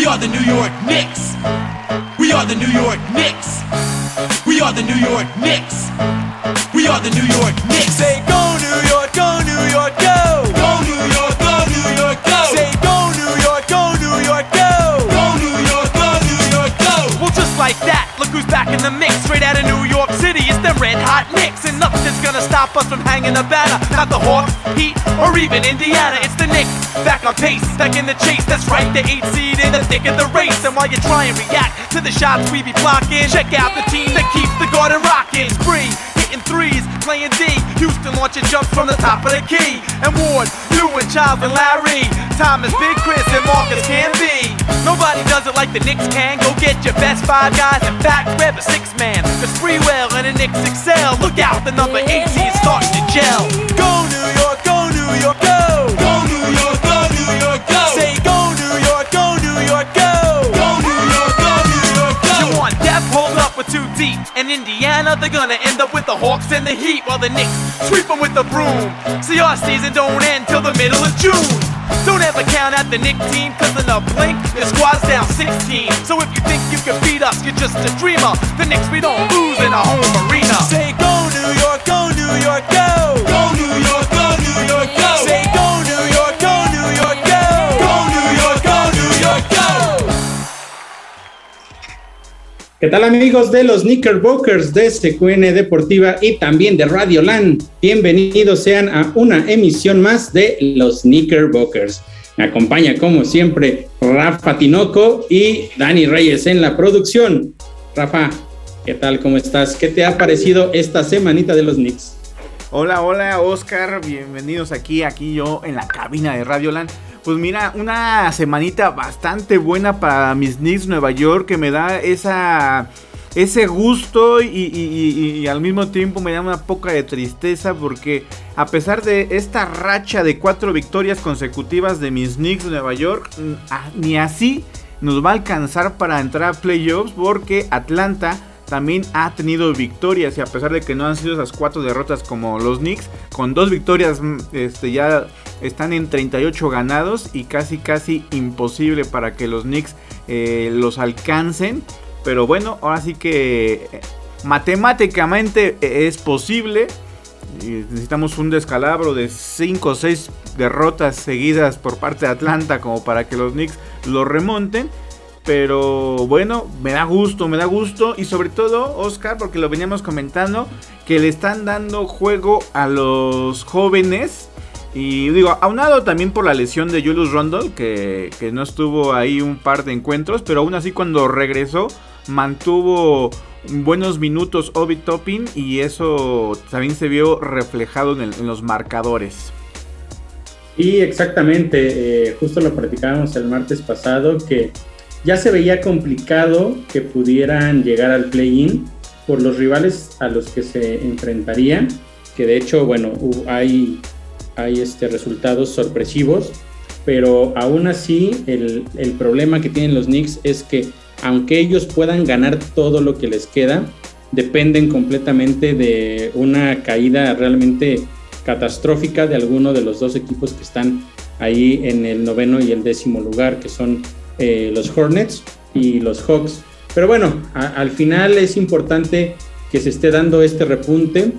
We are the New York Knicks. We are the New York Knicks. We are the New York Knicks. We are the New York Knicks. Say go New York, go New York, go. Back in the mix. Straight out of New York City, it's the red hot Knicks. And nothing's gonna stop us from hanging the banner. Not the Hawks, Heat, or even Indiana. It's the Knicks, back on pace, back in the chase. That's right, the eight seed in the thick of the race. And while you try and react to the shots we be blocking, check out the team that keeps the garden rocking. Spree, hitting threes, playing D. Houston launching jumps from the top of the key. And Ward, you and and Larry. Thomas, Big Chris, and Marcus can be. Nobody does it like the Knicks can. Go get your best five guys. In fact, grab a six man. The Spreewell and the Knicks excel. Look out, the number 18 is starting to gel. Go New York, go New York, go. With two deep. And Indiana, they're gonna end up with the Hawks and the Heat while the Knicks sweep them with the broom. See, our season don't end till the middle of June. Don't ever count out the Knick team, cause in a blink, your squad's down 16. So if you think you can beat us, you're just a dreamer. The Knicks, we don't lose in a home arena. Say go New York, go New York, go. Go New York, go New York, go. Say go ¿Qué tal amigos de los Knickerbockers de SQN Deportiva y también de Radio Land? Bienvenidos sean a una emisión más de los Knickerbockers. Me acompaña como siempre Rafa Tinoco y Dani Reyes en la producción. Rafa, ¿qué tal? ¿Cómo estás? ¿Qué te ha parecido esta semanita de los Knicks? Hola, hola Oscar, bienvenidos aquí, aquí yo en la cabina de Radioland. Pues mira, una semanita bastante buena para mis Knicks Nueva York que me da ese gusto y, y- al mismo tiempo me da una poca de tristeza porque a pesar de esta racha de cuatro victorias consecutivas de mis Knicks Nueva York, ni así nos va a alcanzar para entrar a playoffs porque Atlanta también ha tenido victorias y a pesar de que no han sido esas cuatro derrotas como los Knicks, con dos victorias mm, este, ya están en 38 ganados y casi casi imposible para que los Knicks eh, los alcancen. Pero bueno, ahora sí que eh, matemáticamente eh, es posible. Necesitamos un descalabro de 5 o 6 derrotas seguidas por parte de Atlanta como para que los Knicks lo remonten. Pero bueno, me da gusto, me da gusto. Y sobre todo, Oscar, porque lo veníamos comentando, que le están dando juego a los jóvenes. Y digo, aunado también por la lesión de Julius Rundle, que, que no estuvo ahí un par de encuentros, pero aún así cuando regresó mantuvo buenos minutos Obi Topping y eso también se vio reflejado en los marcadores. Y exactamente, eh, justo lo platicábamos el martes pasado, que ya se veía complicado que pudieran llegar al play-in por los rivales a los que se enfrentarían, que de hecho, bueno, hay, hay este, resultados sorpresivos, pero aún así el, el problema que tienen los Knicks es que aunque ellos puedan ganar todo lo que les queda, dependen completamente de una caída realmente catastrófica de alguno de los dos equipos que están ahí en el noveno y el décimo lugar, que son eh, los Hornets y los Hawks. Pero bueno, al final es importante que se esté dando este repunte.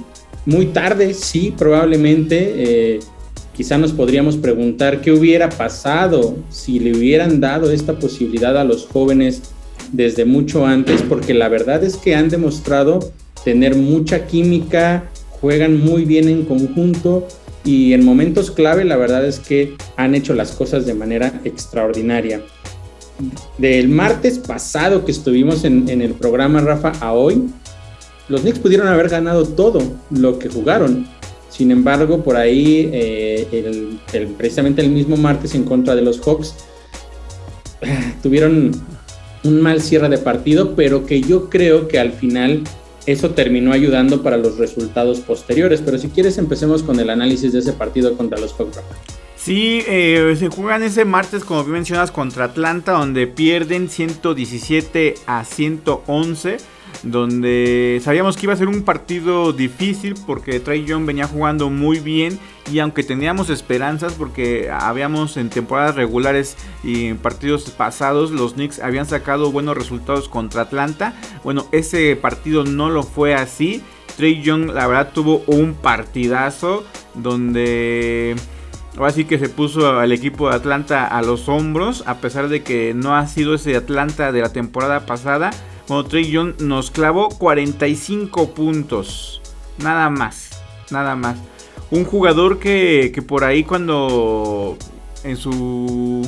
Muy tarde, sí, probablemente. eh, quizá nos podríamos preguntar qué hubiera pasado si le hubieran dado esta posibilidad a los jóvenes desde mucho antes, porque la verdad es que han demostrado tener mucha química, juegan muy bien en conjunto y en momentos clave la verdad es que han hecho las cosas de manera extraordinaria. Del martes pasado que estuvimos en, el programa Rafa a hoy, los Knicks pudieron haber ganado todo lo que jugaron. Sin embargo, por ahí, eh, precisamente el mismo martes en contra de los Hawks, tuvieron un mal cierre de partido, pero que yo creo que al final eso terminó ayudando para los resultados posteriores. Pero si quieres, empecemos con el análisis de ese partido contra los Hawks. Sí, eh, se juegan ese martes, como bien mencionas, contra Atlanta, donde pierden 117 a 111 donde sabíamos que iba a ser un partido difícil porque Trey Young venía jugando muy bien y aunque teníamos esperanzas porque habíamos en temporadas regulares y en partidos pasados los Knicks habían sacado buenos resultados contra Atlanta, bueno, ese partido no lo fue así. Trey Young la verdad tuvo un partidazo donde ahora sí que se puso al equipo de Atlanta a los hombros a pesar de que no ha sido ese Atlanta de la temporada pasada cuando Trey Young nos clavó 45 puntos. Nada más. Nada más. Un jugador que, por ahí cuando en su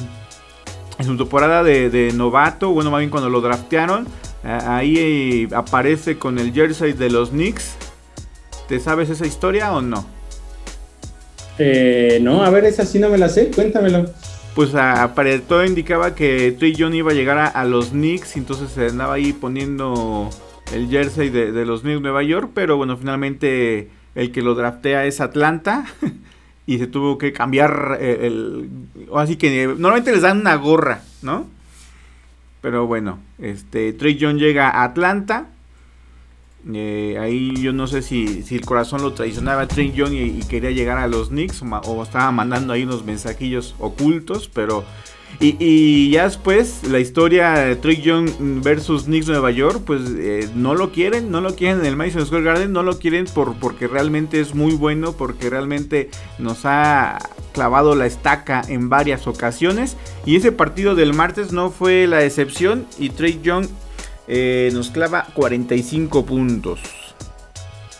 en su temporada de, novato, bueno, más bien cuando lo draftearon, ahí eh, aparece con el jersey de los Knicks. ¿Te sabes esa historia o no? Eh, no, a ver, esa sí no me la sé, cuéntamelo pues a, todo indicaba que Trey Young iba a llegar a, los Knicks, entonces se andaba ahí poniendo el jersey de, los Knicks Nueva York, pero bueno, finalmente el que lo draftea es Atlanta y se tuvo que cambiar eh, el, así que normalmente les dan una gorra, ¿no? Pero bueno, este Trey Young llega a Atlanta eh, ahí yo no sé si, si, el corazón lo traicionaba Trey Young y, quería llegar a los Knicks o, estaba mandando ahí unos mensajillos ocultos, pero... Y, ya después la historia de Trey Young versus Knicks Nueva York, pues eh, no lo quieren, no lo quieren en el Madison Square Garden, no lo quieren por, porque realmente es muy bueno, porque realmente nos ha clavado la estaca en varias ocasiones. Y ese partido del martes no fue la excepción y Trey Young eh, nos clava 45 puntos.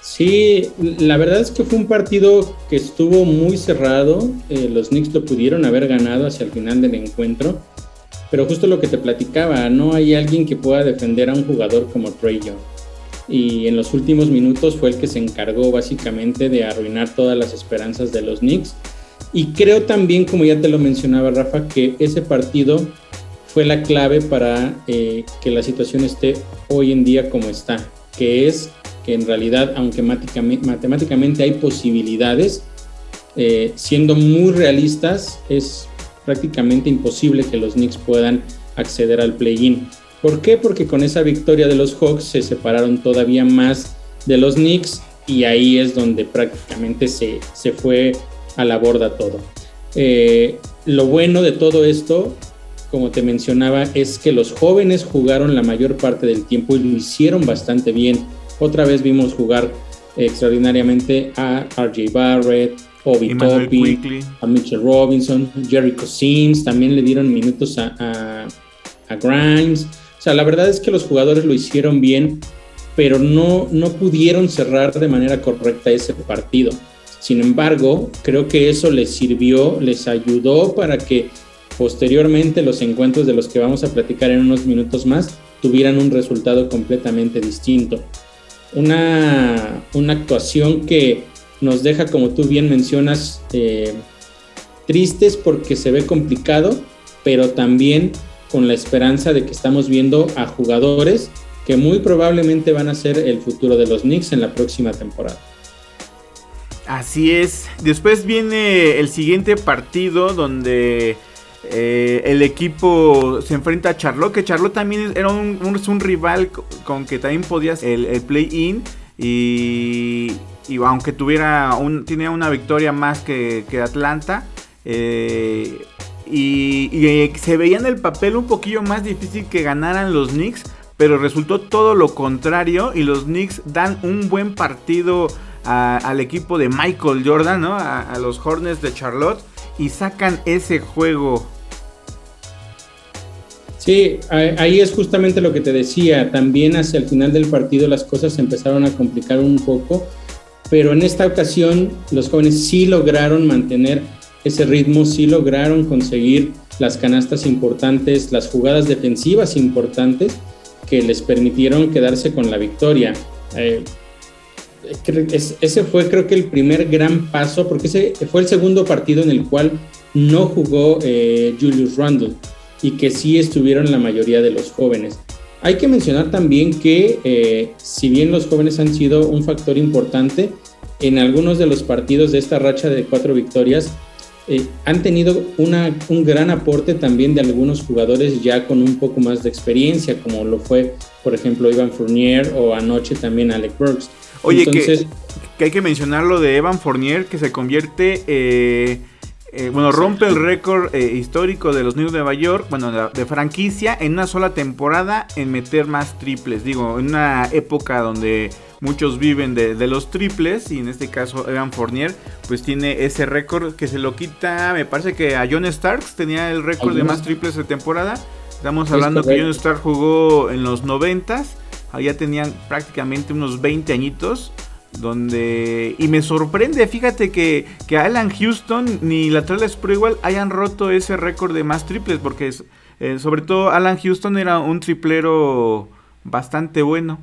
Sí, la verdad es que fue un partido que estuvo muy cerrado. Eh, los Knicks lo pudieron haber ganado hacia el final del encuentro. Pero justo lo que te platicaba, no hay alguien que pueda defender a un jugador como Trey Young. Y en los últimos minutos fue el que se encargó básicamente de arruinar todas las esperanzas de los Knicks. Y creo también, como ya te lo mencionaba Rafa, que ese partido fue la clave para eh, que la situación esté hoy en día como está, que es que en realidad, aunque matemáticamente hay posibilidades, eh, siendo muy realistas, es prácticamente imposible que los Knicks puedan acceder al play-in. ¿Por qué? Porque con esa victoria de los Hawks se separaron todavía más de los Knicks y ahí es donde prácticamente se, se fue a la borda todo. Eh, lo bueno de todo esto como te mencionaba, es que los jóvenes jugaron la mayor parte del tiempo y lo hicieron bastante bien. Otra vez vimos jugar extraordinariamente a RJ Barrett, Obi Toppy, a Mitchell Robinson, Jerry Cousins, también le dieron minutos a, a, Grimes. O sea, la verdad es que los jugadores lo hicieron bien, pero no, no pudieron cerrar de manera correcta ese partido. Sin embargo, creo que eso les sirvió, les ayudó para que posteriormente los encuentros de los que vamos a platicar en unos minutos más tuvieran un resultado completamente distinto. Una, una actuación que nos deja, como tú bien mencionas, eh, tristes porque se ve complicado, pero también con la esperanza de que estamos viendo a jugadores que muy probablemente van a ser el futuro de los Knicks en la próxima temporada. Así es. Después viene el siguiente partido donde eh, el equipo se enfrenta a Charlotte, que Charlotte también era un, rival con que también podías el, play-in y, aunque tuviera tenía una victoria más que, Atlanta eh, y, eh, se veía en el papel un poquillo más difícil que ganaran los Knicks, pero resultó todo lo contrario y los Knicks dan un buen partido al equipo de Michael Jordan, a los Hornets de Charlotte y sacan ese juego Sí, ahí es justamente lo que te decía. También hacia el final del partido las cosas se empezaron a complicar un poco, pero en esta ocasión los jóvenes sí lograron mantener ese ritmo, sí lograron conseguir las canastas importantes, las jugadas defensivas importantes que les permitieron quedarse con la victoria. Eh, ese fue creo que el primer gran paso, porque ese fue el segundo partido en el cual no jugó eh, Julius Randle y que sí estuvieron la mayoría de los jóvenes. Hay que mencionar también que eh, si bien los jóvenes han sido un factor importante, en algunos de los partidos de esta racha de cuatro victorias, eh, han tenido una, un gran aporte también de algunos jugadores ya con un poco más de experiencia, como lo fue, por ejemplo, Ivan Fournier o anoche también Alec Burks. Oye, que, hay que mencionar lo de Evan Fournier, que se convierte, eh, eh, bueno, rompe el récord histórico de los Knicks de Nueva York, bueno, de, de, franquicia, en una sola temporada en meter más triples. Digo, en una época donde muchos viven de, los triples y en este caso Evan Fournier pues tiene ese récord que se lo quita, me parece que a John Starks tenía el récord de más triples de temporada. Estamos hablando que John Starks jugó en los 90 allá tenían prácticamente unos 20 añitos. Donde. Y me sorprende, fíjate que, que Alan Houston ni la Pro igual hayan roto ese récord de más triples. Porque eh, sobre todo Alan Houston era un triplero bastante bueno.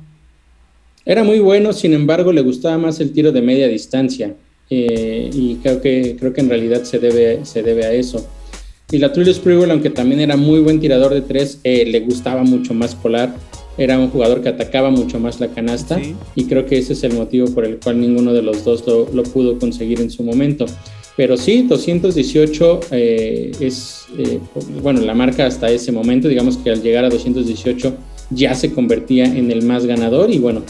Era muy bueno, sin embargo, le gustaba más el tiro de media distancia. Eh, y creo que, creo que en realidad se debe, se debe a eso. Y la Trillo Sprewell, aunque también era muy buen tirador de tres, eh, le gustaba mucho más polar. Era un jugador que atacaba mucho más la canasta. Y creo que ese es el motivo por el cual ninguno de los dos lo, pudo conseguir en su momento. Pero sí, 218 eh, es, bueno, la marca hasta ese momento. Digamos que al llegar a 218 ya se convertía en el más ganador. Y bueno,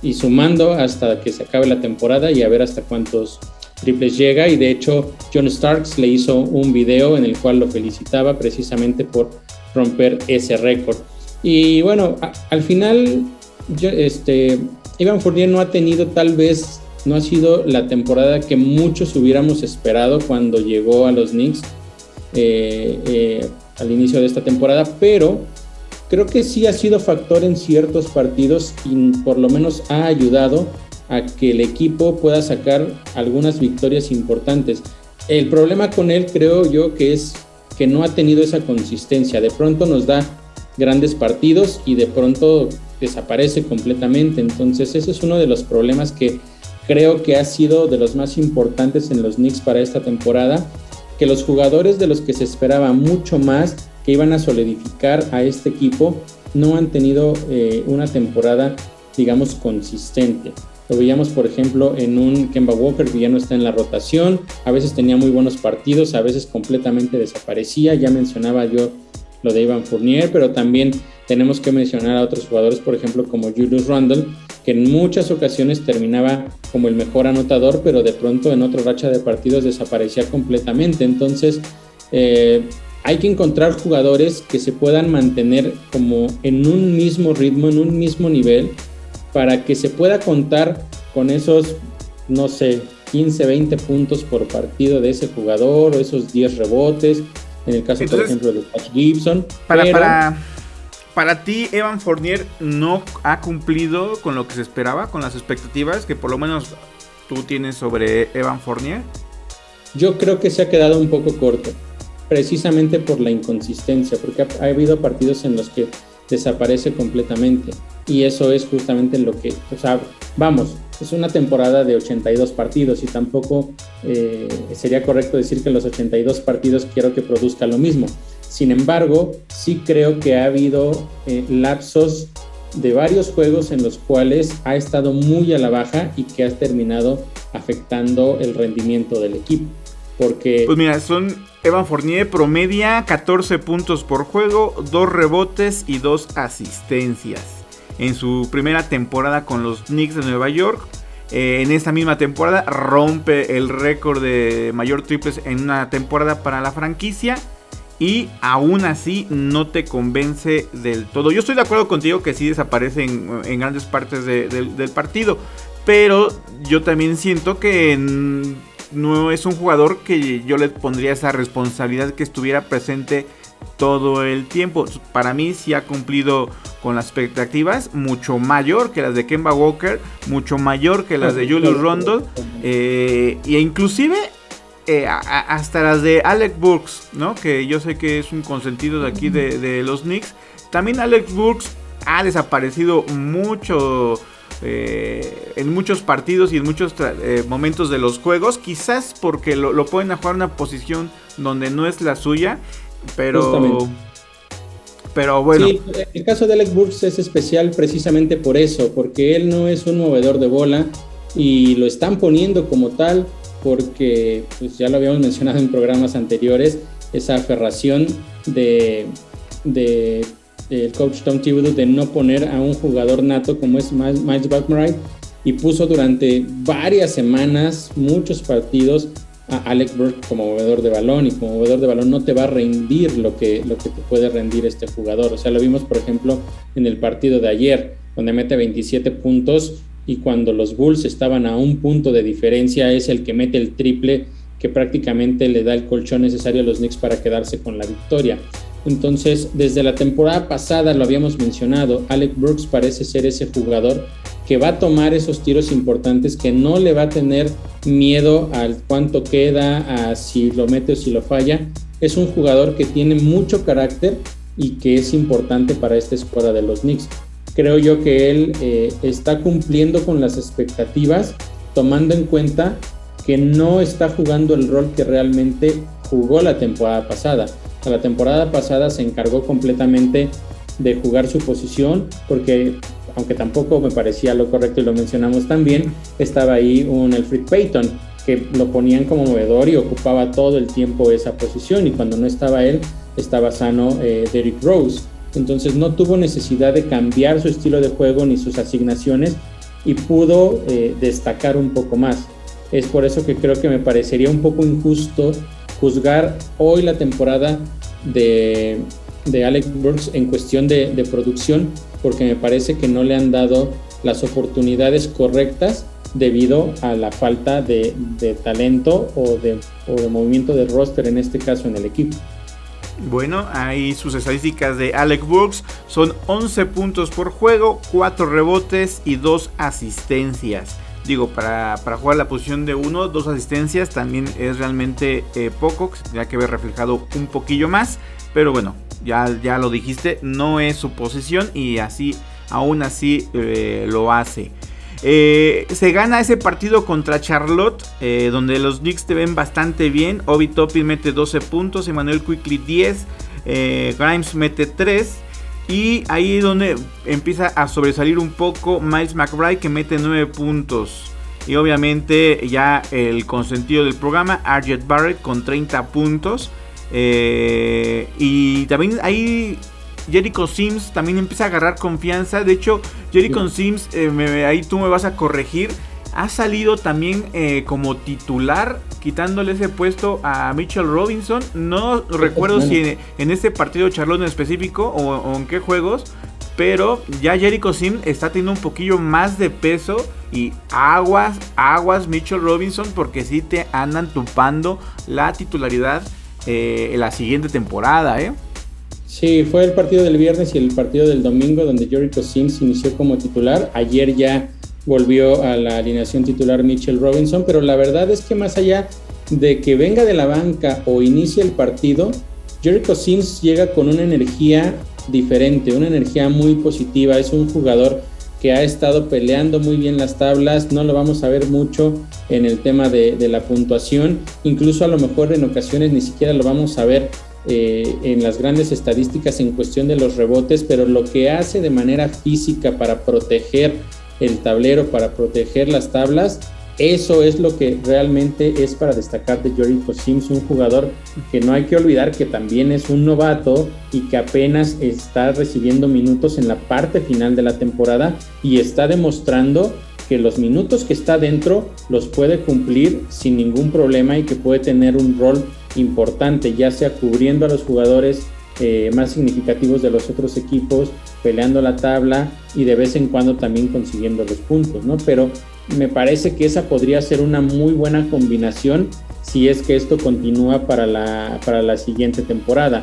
y sumando hasta que se acabe la temporada y a ver hasta cuántos triples llega. Y de hecho, John Starks le hizo un video en el cual lo felicitaba precisamente por romper ese récord. Y bueno, al final, yo, este, Ivan Fournier no ha tenido tal vez, no ha sido la temporada que muchos hubiéramos esperado cuando llegó a los Knicks eh, eh, al inicio de esta temporada, pero creo que sí ha sido factor en ciertos partidos y por lo menos ha ayudado a que el equipo pueda sacar algunas victorias importantes. El problema con él creo yo que es que no ha tenido esa consistencia. De pronto nos da grandes partidos y de pronto desaparece completamente. Entonces ese es uno de los problemas que creo que ha sido de los más importantes en los Knicks para esta temporada, que los jugadores de los que se esperaba mucho más que iban a solidificar a este equipo no han tenido eh, una temporada, digamos, consistente. Lo veíamos, por ejemplo, en un Kemba Walker que ya no está en la rotación, a veces tenía muy buenos partidos, a veces completamente desaparecía, ya mencionaba yo lo de Ivan Fournier, pero también tenemos que mencionar a otros jugadores, por ejemplo, como Julius Randle, que en muchas ocasiones terminaba como el mejor anotador, pero de pronto en otra racha de partidos desaparecía completamente. Entonces, eh, hay que encontrar jugadores que se puedan mantener como en un mismo ritmo, en un mismo nivel, para que se pueda contar con esos, no sé, 15, 20 puntos por partido de ese jugador o esos 10 rebotes, en el caso, por ejemplo, de Patch Gibson. Para, para, para ti, Evan Fournier no ha cumplido con lo que se esperaba, con las expectativas que por lo menos tú tienes sobre Evan Fournier. Yo creo que se ha quedado un poco corto precisamente por la inconsistencia, porque ha, habido partidos en los que desaparece completamente y eso es justamente lo que, o sea, vamos, es una temporada de 82 partidos y tampoco eh, sería correcto decir que los 82 partidos quiero que produzca lo mismo. Sin embargo, sí creo que ha habido eh, lapsos de varios juegos en los cuales ha estado muy a la baja y que ha terminado afectando el rendimiento del equipo. Porque... Pues mira, son Evan Fournier promedia 14 puntos por juego, 2 rebotes y 2 asistencias. En su primera temporada con los Knicks de Nueva York, eh, en esta misma temporada rompe el récord de mayor triples en una temporada para la franquicia. Y aún así no te convence del todo. Yo estoy de acuerdo contigo que sí desaparece en, grandes partes del partido. Pero yo también siento que no es un jugador que yo le pondría esa responsabilidad que estuviera presente todo el tiempo. Para mí sí ha cumplido con las expectativas, mucho mayor que las de Kemba Walker, mucho mayor que las de Julius Rondo, eh, e inclusive eh, hasta las de Alex Burks, ¿no? Que yo sé que es un consentido de aquí de, los Knicks. También Alex Burks ha desaparecido mucho eh, en muchos partidos y en muchos eh, momentos de los juegos. Quizás porque lo, pueden jugar en una posición donde no es la suya. Pero. Pero bueno. el caso de Alex Burks es especial precisamente por eso, porque él no es un movedor de bola y lo están poniendo como tal. porque pues ya lo habíamos mencionado en programas anteriores, esa aferración de, de el coach Tom Thibodeau de no poner a un jugador nato como es Miles Buckmurray y puso durante varias semanas muchos partidos a Alex Burke como movedor de balón y como movedor de balón no te va a rendir lo que, lo que te puede rendir este jugador. O sea, lo vimos por ejemplo en el partido de ayer, donde mete 27 puntos y cuando los Bulls estaban a un punto de diferencia es el que mete el triple que prácticamente le da el colchón necesario a los Knicks para quedarse con la victoria. Entonces, desde la temporada pasada lo habíamos mencionado, Alex Brooks parece ser ese jugador que va a tomar esos tiros importantes, que no le va a tener miedo al cuánto queda, a si lo mete o si lo falla. Es un jugador que tiene mucho carácter y que es importante para esta escuadra de los Knicks. Creo yo que él eh, está cumpliendo con las expectativas, tomando en cuenta que no está jugando el rol que realmente jugó la temporada pasada la temporada pasada se encargó completamente de jugar su posición porque aunque tampoco me parecía lo correcto y lo mencionamos también, estaba ahí un Elfrid Payton que lo ponían como movedor y ocupaba todo el tiempo esa posición y cuando no estaba él estaba sano eh, Derrick Rose. Entonces no tuvo necesidad de cambiar su estilo de juego ni sus asignaciones y pudo eh, destacar un poco más. Es por eso que creo que me parecería un poco injusto juzgar hoy la temporada de, de Alex Burks en cuestión de, producción, porque me parece que no le han dado las oportunidades correctas debido a la falta de, talento o de, o de movimiento de roster, en este caso en el equipo. Bueno, ahí sus estadísticas de Alex Burks son 11 puntos por juego, 4 rebotes y 2 asistencias. Digo, para, jugar la posición de uno, dos asistencias también es realmente eh, poco, tendría que ver reflejado un poquillo más. Pero bueno, ya, ya lo dijiste, no es su posición y así, aún así eh, lo hace. Eh, se gana ese partido contra Charlotte, donde los Knicks te ven bastante bien. Obi Toppin mete 12 puntos, Emmanuel Quickly 10, Grimes mete 3. Y ahí es donde empieza a sobresalir un poco Miles McBride que mete 9 puntos. Y obviamente ya el consentido del programa, Arjet Barrett con 30 puntos. Eh, y también ahí Jericho Sims también empieza a agarrar confianza. De hecho, Jericho Sims, eh, ahí tú me vas a corregir ha salido también eh, como titular, quitándole ese puesto a Mitchell Robinson. No recuerdo si en, este partido Charlotte en específico o, en qué juegos, pero ya Jericho Sim está teniendo un poquillo más de peso y aguas, aguas Mitchell Robinson porque sí te andan tupando la titularidad eh, la siguiente temporada, ¿eh? Sí, fue el partido del viernes y el partido del domingo donde Jericho Sims inició como titular. Ayer ya volvió a la alineación titular Mitchell Robinson, pero la verdad es que más allá de que venga de la banca o inicie el partido, Jericho Sims llega con una energía diferente, una energía muy positiva, es un jugador que ha estado peleando muy bien las tablas, no lo vamos a ver mucho en el tema de, la puntuación, incluso a lo mejor en ocasiones ni siquiera lo vamos a ver eh, en las grandes estadísticas en cuestión de los rebotes, pero lo que hace de manera física para proteger el tablero para proteger las tablas. Eso es lo que realmente es para destacar de Jericho Sims, un jugador que no hay que olvidar que también es un novato y que apenas está recibiendo minutos en la parte final de la temporada y está demostrando que los minutos que está dentro los puede cumplir sin ningún problema y que puede tener un rol importante, ya sea cubriendo a los jugadores eh, más significativos de los otros equipos, peleando la tabla y de vez en cuando también consiguiendo los puntos, ¿no? Pero me parece que esa podría ser una muy buena combinación si es que esto continúa para la, para la siguiente temporada.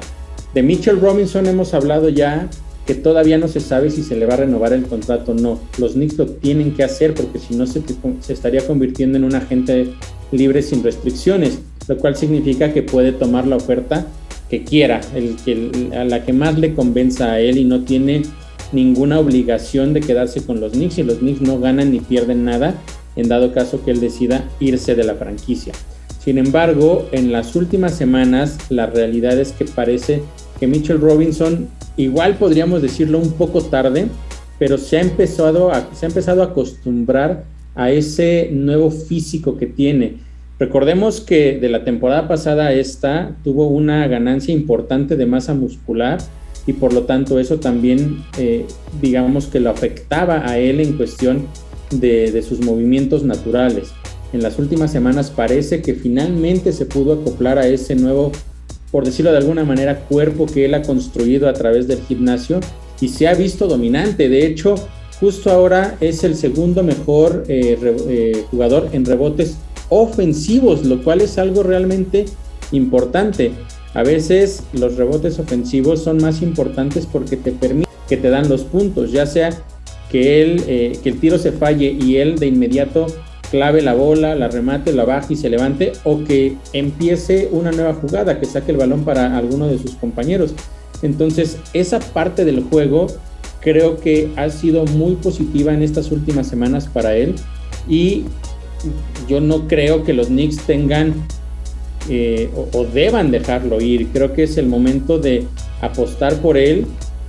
De Mitchell Robinson hemos hablado ya que todavía no se sabe si se le va a renovar el contrato o no. Los Knicks lo tienen que hacer porque si no se, se estaría convirtiendo en un agente libre sin restricciones, lo cual significa que puede tomar la oferta que quiera, el, a la que más le convenza a él y no tiene ninguna obligación de quedarse con los Knicks y los Knicks no ganan ni pierden nada en dado caso que él decida irse de la franquicia. Sin embargo, en las últimas semanas la realidad es que parece que Mitchell Robinson, igual podríamos decirlo un poco tarde, pero se ha empezado a, se ha empezado a acostumbrar a ese nuevo físico que tiene Recordemos que de la temporada pasada esta tuvo una ganancia importante de masa muscular y por lo tanto eso también eh, digamos que lo afectaba a él en cuestión de, de sus movimientos naturales. En las últimas semanas parece que finalmente se pudo acoplar a ese nuevo, por decirlo de alguna manera, cuerpo que él ha construido a través del gimnasio y se ha visto dominante. De hecho, justo ahora es el segundo mejor eh, eh, jugador en rebotes ofensivos, lo cual es algo realmente importante. A veces los rebotes ofensivos son más importantes porque te permiten que te dan los puntos, ya sea que, él, eh, que el tiro se falle y él de inmediato clave la bola, la remate, la baje y se levante, o que empiece una nueva jugada, que saque el balón para alguno de sus compañeros. Entonces, esa parte del juego creo que ha sido muy positiva en estas últimas semanas para él y yo no creo que los Knicks tengan eh, o, deban dejarlo ir. Creo que es el momento de apostar por él.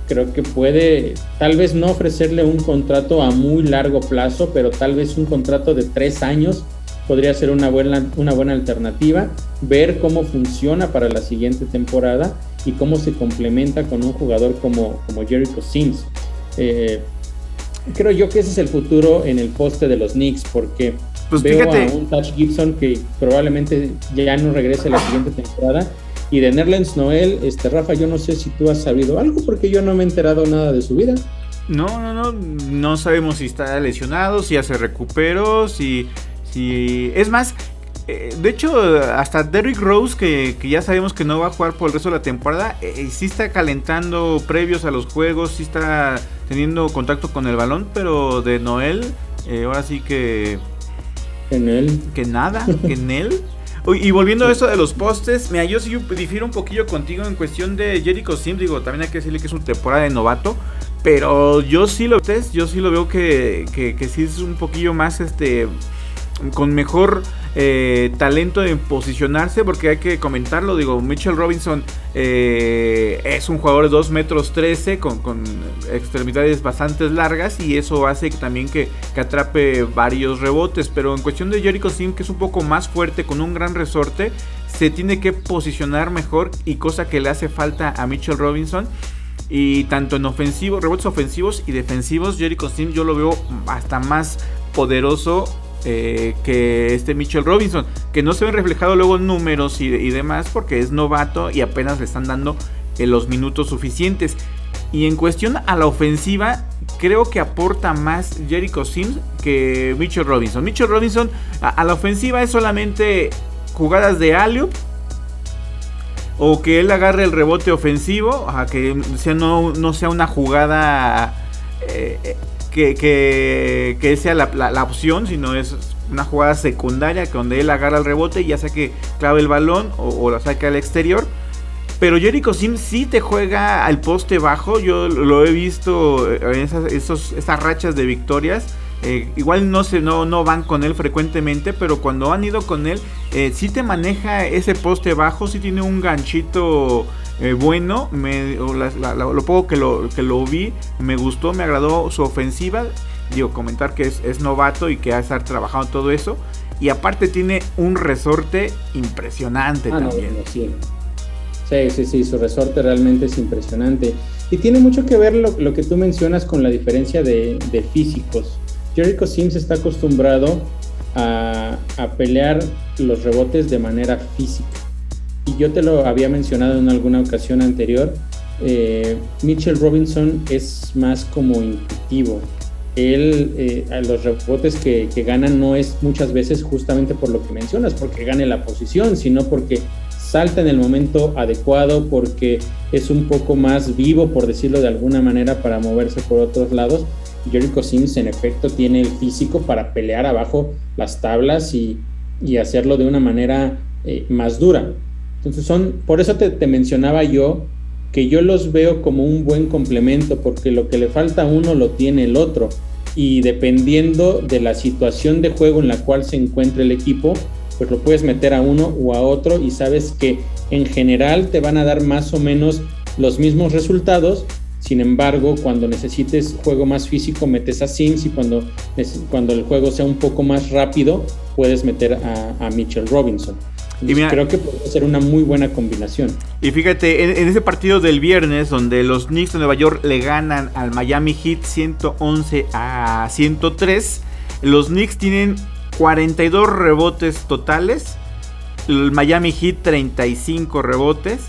Creo que puede, tal vez no ofrecerle un contrato a muy largo plazo, pero tal vez un contrato de tres años podría ser una buena, una buena alternativa. Ver cómo funciona para la siguiente temporada y cómo se complementa con un jugador como, como Jericho Sims. Eh, creo yo que ese es el futuro en el poste de los Knicks, porque pues veo a un Touch Gibson que probablemente ya no regrese la siguiente temporada. Y de Nerlens Noel, este Rafa, yo no sé si tú has sabido algo, porque yo no me he enterado nada de su vida. No, no, no, no sabemos si está lesionado, si ya se recuperó, si, si... Es más, eh, de hecho, hasta Derrick Rose, que, ya sabemos que no va a jugar por el resto de la temporada, eh, sí está calentando previos a los juegos, sí está teniendo contacto con el balón, pero de Noel, eh, ahora sí que... En él. Que nada, que en él. Y volviendo a eso de los postes, mira, yo sí difiero un poquillo contigo en cuestión de Jericho Sim, digo, también hay que decirle que es una temporada de novato, pero yo sí lo yo sí lo veo que, que, que sí es un poquillo más este con mejor eh, talento en posicionarse, porque hay que comentarlo, digo, Mitchell Robinson eh, es un jugador de 2 metros 13 con, extremidades bastante largas y eso hace también que, atrape varios rebotes, pero en cuestión de Jericho Sim, que es un poco más fuerte, con un gran resorte, se tiene que posicionar mejor y cosa que le hace falta a Mitchell Robinson. Y tanto en ofensivos, rebotes ofensivos y defensivos, Jericho Sim yo lo veo hasta más poderoso eh, que este Mitchell Robinson, que no se ven reflejado luego números y, demás porque es novato y apenas le están dando eh, los minutos suficientes. Y en cuestión a la ofensiva, creo que aporta más Jericho Sims que Mitchell Robinson. Mitchell Robinson a, la ofensiva es solamente jugadas de alley o que él agarre el rebote ofensivo, a que sea no, no sea una jugada eh, que, que, sea la, la, opción, sino es una jugada secundaria donde él agarra el rebote y ya sea que clave el balón o, lo saque al exterior. Pero Jericho Sim sí te juega al poste bajo. Yo lo he visto en esas, esas rachas de victorias. Eh, igual no, se, no, no van con él frecuentemente, pero cuando han ido con él, eh, sí te maneja ese poste bajo, sí tiene un ganchito eh, bueno, me, lo poco que lo, que lo vi, me gustó, me agradó su ofensiva. Digo, comentar que es, novato y que ha estar trabajando todo eso. Y aparte tiene un resorte impresionante ah, también. sí. sí, sí, su resorte realmente es impresionante. Y tiene mucho que ver lo, que tú mencionas con la diferencia de, físicos. Jericho Sims está acostumbrado a, a pelear los rebotes de manera física y yo te lo había mencionado en alguna ocasión anterior, eh, Mitchell Robinson es más como intuitivo. Él, eh, los rebotes que, que ganan no es muchas veces justamente por lo que mencionas, porque gane la posición, sino porque salta en el momento adecuado, porque es un poco más vivo, por decirlo de alguna manera, para moverse por otros lados. Jericho Sims, en efecto, tiene el físico para pelear abajo las tablas y, y hacerlo de una manera eh, más dura. Entonces son, por eso te, mencionaba yo que yo los veo como un buen complemento, porque lo que le falta a uno lo tiene el otro. Y dependiendo de la situación de juego en la cual se encuentre el equipo, pues lo puedes meter a uno o a otro y sabes que en general te van a dar más o menos los mismos resultados, Sin embargo, cuando necesites juego más físico, metes a Sims y cuando, cuando el juego sea un poco más rápido, puedes meter a, Mitchell Robinson. Y creo que puede ser una muy buena combinación. Y fíjate, en, ese partido del viernes, donde los Knicks de Nueva York le ganan al Miami Heat 111 a 103, los Knicks tienen 42 rebotes totales, el Miami Heat 35 rebotes.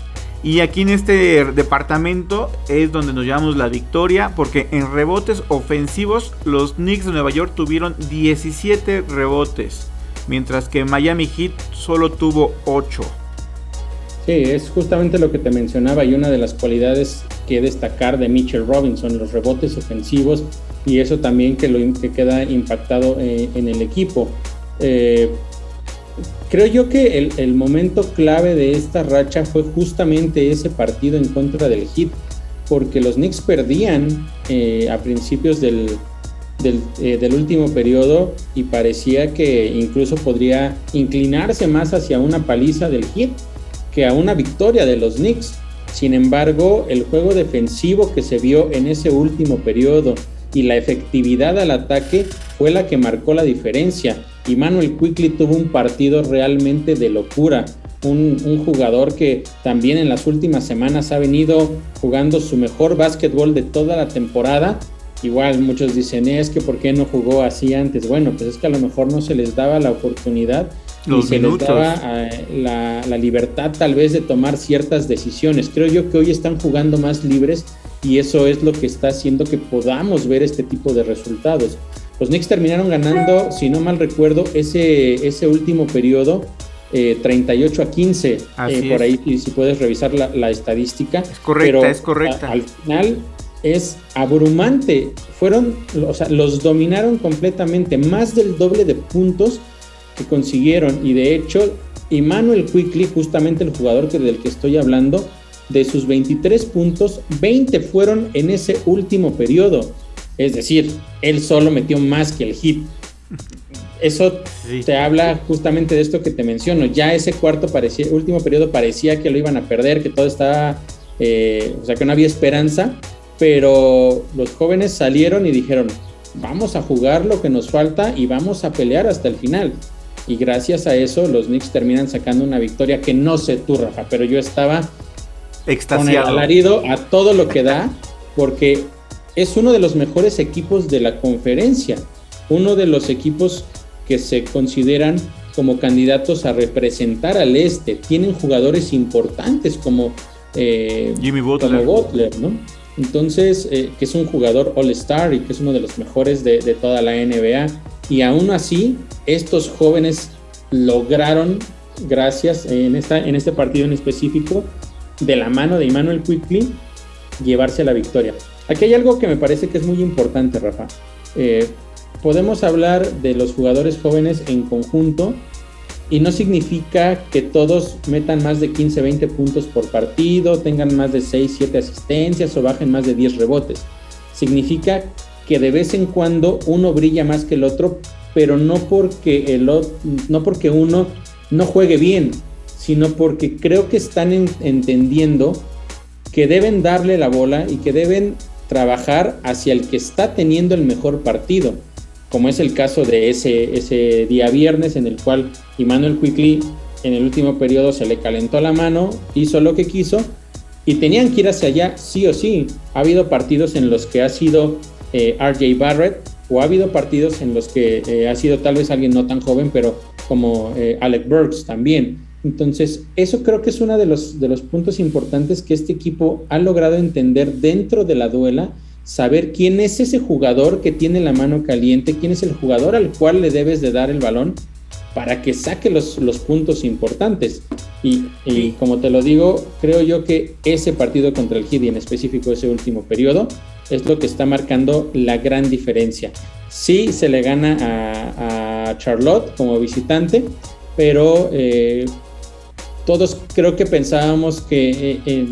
Y aquí en este departamento es donde nos llevamos la victoria porque en rebotes ofensivos los Knicks de Nueva York tuvieron 17 rebotes, mientras que Miami Heat solo tuvo 8. Sí, es justamente lo que te mencionaba y una de las cualidades que destacar de Mitchell Robinson, los rebotes ofensivos y eso también que, lo, que queda impactado eh, en el equipo. Eh, creo yo que el, momento clave de esta racha fue justamente ese partido en contra del Heat, porque los Knicks perdían eh, a principios del, del, último periodo y parecía que incluso podría inclinarse más hacia una paliza del Heat que a una victoria de los Knicks. Sin embargo, el juego defensivo que se vio en ese último periodo y la efectividad al ataque fue la que marcó la diferencia. Y Manuel Quickly tuvo un partido realmente de locura. Un, jugador que también en las últimas semanas ha venido jugando su mejor básquetbol de toda la temporada. Igual muchos dicen, es que ¿por qué no jugó así antes? Bueno, pues es que a lo mejor no se les daba la oportunidad Los se les daba eh, la, la libertad tal vez de tomar ciertas decisiones. Creo yo que hoy están jugando más libres y eso es lo que está haciendo que podamos ver este tipo de resultados. Los Knicks terminaron ganando, si no mal recuerdo, ese, ese último periodo 38 eh, a 15. Eh, por ahí, si puedes revisar la, estadística. Es correcta, es correcta. al final es abrumante. Fueron, o sea, los dominaron completamente, más del doble de puntos que consiguieron. Y de hecho, Emmanuel Quickly, justamente el jugador que, del que estoy hablando, de sus 23 puntos, 20 fueron en ese último periodo. Es decir, él solo metió más que el hit. Eso te habla justamente de esto que te menciono. Ya ese cuarto parecía, último periodo parecía que lo iban a perder, que todo estaba, eh, o sea, que no había esperanza, pero los jóvenes salieron y dijeron, vamos a jugar lo que nos falta y vamos a pelear hasta el final. Y gracias a eso los Knicks terminan sacando una victoria que no sé tú, Rafa, pero yo estaba extasiado. Con el alarido a todo lo que da, porque es uno de los mejores equipos de la conferencia, uno de los equipos que se consideran como candidatos a representar al este. Tienen jugadores importantes como eh, Jimmy Butler. ¿no? Entonces, eh, que es un jugador All-Star y que es uno de los mejores de, toda la NBA. Y aún así, estos jóvenes lograron, gracias en, esta, en este partido en específico, de la mano de Emmanuel Quickly llevarse la victoria. Aquí hay algo que me parece que es muy importante, Rafa. Eh, podemos hablar de los jugadores jóvenes en conjunto y no significa que todos metan más de 15, 20 puntos por partido, tengan más de 6, 7 asistencias o bajen más de 10 rebotes. Significa que de vez en cuando uno brilla más que el otro, pero no porque, el, no porque uno no juegue bien, sino porque creo que están entendiendo que deben darle la bola y que deben trabajar hacia el que está teniendo el mejor partido, como es el caso de ese, ese día viernes en el cual Emmanuel Quickly en el último periodo se le calentó la mano, hizo lo que quiso y tenían que ir hacia allá sí o sí. Ha habido partidos en los que ha sido eh, RJ Barrett o ha habido partidos en los que eh, ha sido tal vez alguien no tan joven, pero como eh, Alec Burks también. Entonces, eso creo que es uno de los, de los puntos importantes que este equipo ha logrado entender dentro de la duela, saber quién es ese jugador que tiene la mano caliente, quién es el jugador al cual le debes de dar el balón para que saque los, los puntos importantes. Y, como te lo digo, creo yo que ese partido contra el Heat en específico ese último periodo es lo que está marcando la gran diferencia. Sí se le gana a, a Charlotte como visitante, pero eh, todos creo que pensábamos que eh,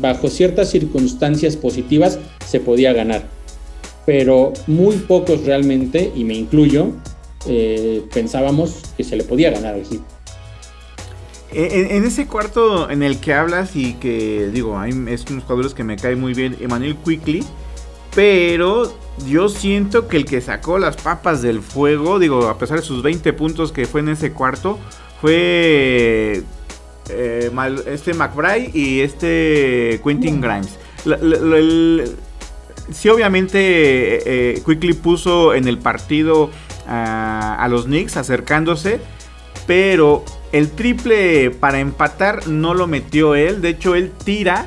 bajo ciertas circunstancias positivas se podía ganar, pero muy pocos realmente, y me incluyo, eh, pensábamos que se le podía ganar al Heat. En, ese cuarto en el que hablas y que digo, hay es unos jugadores que me cae muy bien, Emmanuel Quickly, pero yo siento que el que sacó las papas del fuego, digo, a pesar de sus 20 puntos que fue en ese cuarto, fue eh, este McBride y este Quentin Grimes. sí, obviamente eh, Quickly puso en el partido a los Knicks acercándose, pero el triple para empatar no lo metió él. De hecho, él tira,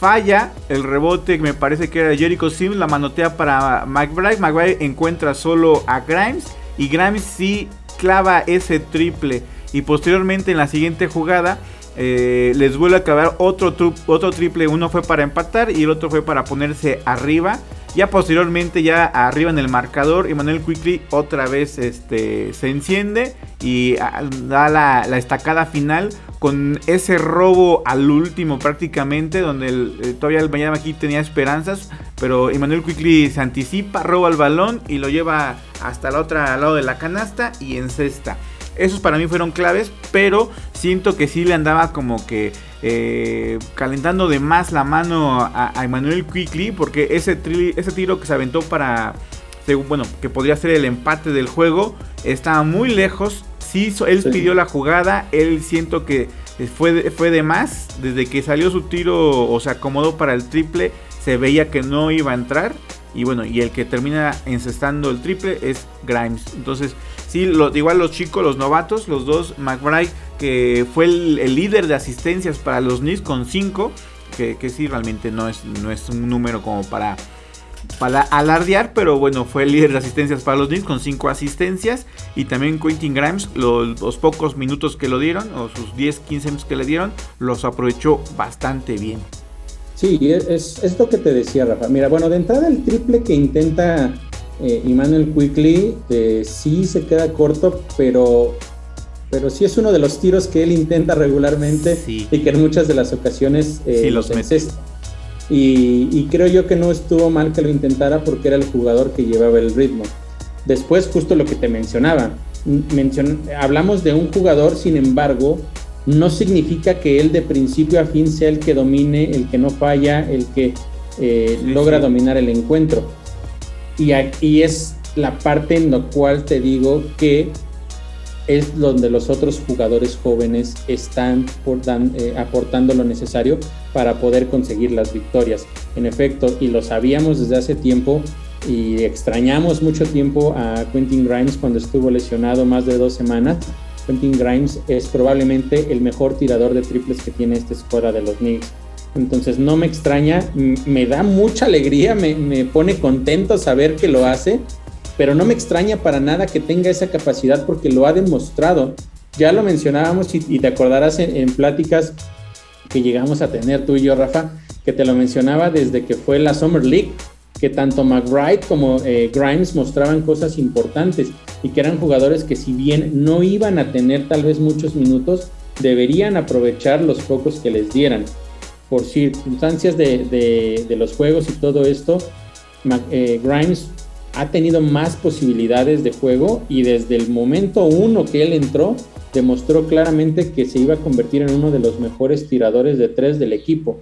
falla el rebote que me parece que era Jericho Sims, la manotea para McBride. McBride encuentra solo a Grimes y Grimes sí clava ese triple. Y posteriormente en la siguiente jugada eh, les vuelve a clavar otro, otro triple. Uno fue para empatar y el otro fue para ponerse arriba. Ya posteriormente, ya arriba en el marcador, Emmanuel Quickly otra vez este, se enciende y ah, da la, estacada final con ese robo al último prácticamente, donde eh, todavía el Miami aquí tenía esperanzas, pero Emmanuel Quickly se anticipa, roba el balón y lo lleva hasta la otra lado de la canasta y encesta. Esos para mí fueron claves, pero siento que sí le andaba como que eh, calentando de más la mano a, Emmanuel Quickly, porque ese, ese tiro que se aventó para, bueno, que podría ser el empate del juego, estaba muy lejos. Sí, él pidió la jugada, él siento que fue, fue de más, desde que salió su tiro o se acomodó para el triple, se veía que no iba a entrar. Y bueno, y el que termina encestando el triple es Grimes. Entonces, sí, igual los chicos, los novatos, los dos, McBride, que fue el, líder de asistencias para los Knicks con 5, que, sí, realmente no es, no es un número como para, alardear, pero bueno, fue el líder de asistencias para los Knicks con 5 asistencias. Y también Quentin Grimes, los, pocos minutos que lo dieron, o sus 10, 15 minutos que le dieron, los aprovechó bastante bien. Sí, es, es, lo que te decía, Rafa. Mira, bueno, de entrada el triple que intenta eh, Emmanuel Quickly eh, sí se queda corto, pero, pero sí es uno de los tiros que él intenta regularmente y que en muchas de las ocasiones eh, los Y, y, creo yo que no estuvo mal que lo intentara porque era el jugador que llevaba el ritmo. Después, justo lo que te mencionaba, hablamos de un jugador, sin embargo, no significa que él de principio a fin sea el que domine, el que no falla, el que eh, logra dominar el encuentro. Y aquí es la parte en la cual te digo que es donde los otros jugadores jóvenes están eh, aportando lo necesario para poder conseguir las victorias. En efecto, y lo sabíamos desde hace tiempo y extrañamos mucho tiempo a Quentin Grimes cuando estuvo lesionado más de dos semanas, Quentin Grimes es probablemente el mejor tirador de triples que tiene esta escuadra de los Knicks. Entonces no me extraña, me da mucha alegría, me, pone contento saber que lo hace, pero no me extraña para nada que tenga esa capacidad porque lo ha demostrado. Ya lo mencionábamos y, te acordarás en, pláticas que llegamos a tener tú y yo, Rafa, que te lo mencionaba desde que fue la Summer League que tanto McBride como eh, Grimes mostraban cosas importantes y que eran jugadores que si bien no iban a tener tal vez muchos minutos, deberían aprovechar los pocos que les dieran. Por circunstancias de, los juegos y todo esto, eh, Grimes ha tenido más posibilidades de juego y desde el momento uno que él entró, demostró claramente que se iba a convertir en uno de los mejores tiradores de tres del equipo.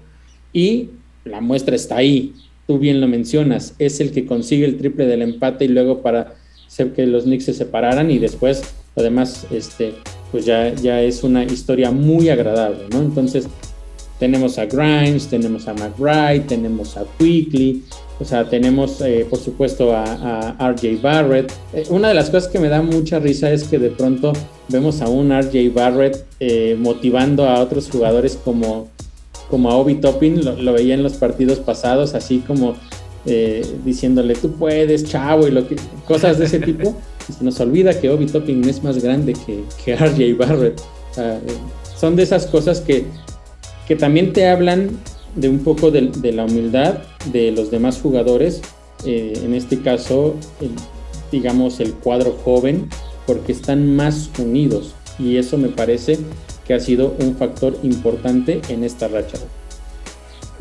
Y la muestra está ahí tú bien lo mencionas, es el que consigue el triple del empate y luego para hacer que los Knicks se separaran y después además este pues ya, ya es una historia muy agradable, ¿no? Entonces tenemos a Grimes, tenemos a McBride, tenemos a Quickly, o sea, tenemos eh, por supuesto a, RJ Barrett. Eh, una de las cosas que me da mucha risa es que de pronto vemos a un RJ Barrett eh, motivando a otros jugadores como como a Obi Toppin, lo, veía en los partidos pasados, así como diciéndole, tú puedes, chavo, y lo que, cosas de ese tipo. y se nos olvida que Obi Toppin es más grande que, que RJ Barrett. Son de esas cosas que, que también te hablan de un poco de, la humildad de los demás jugadores, eh, en este caso, digamos, el cuadro joven, porque están más unidos. Y eso me parece que ha sido un factor importante en esta racha.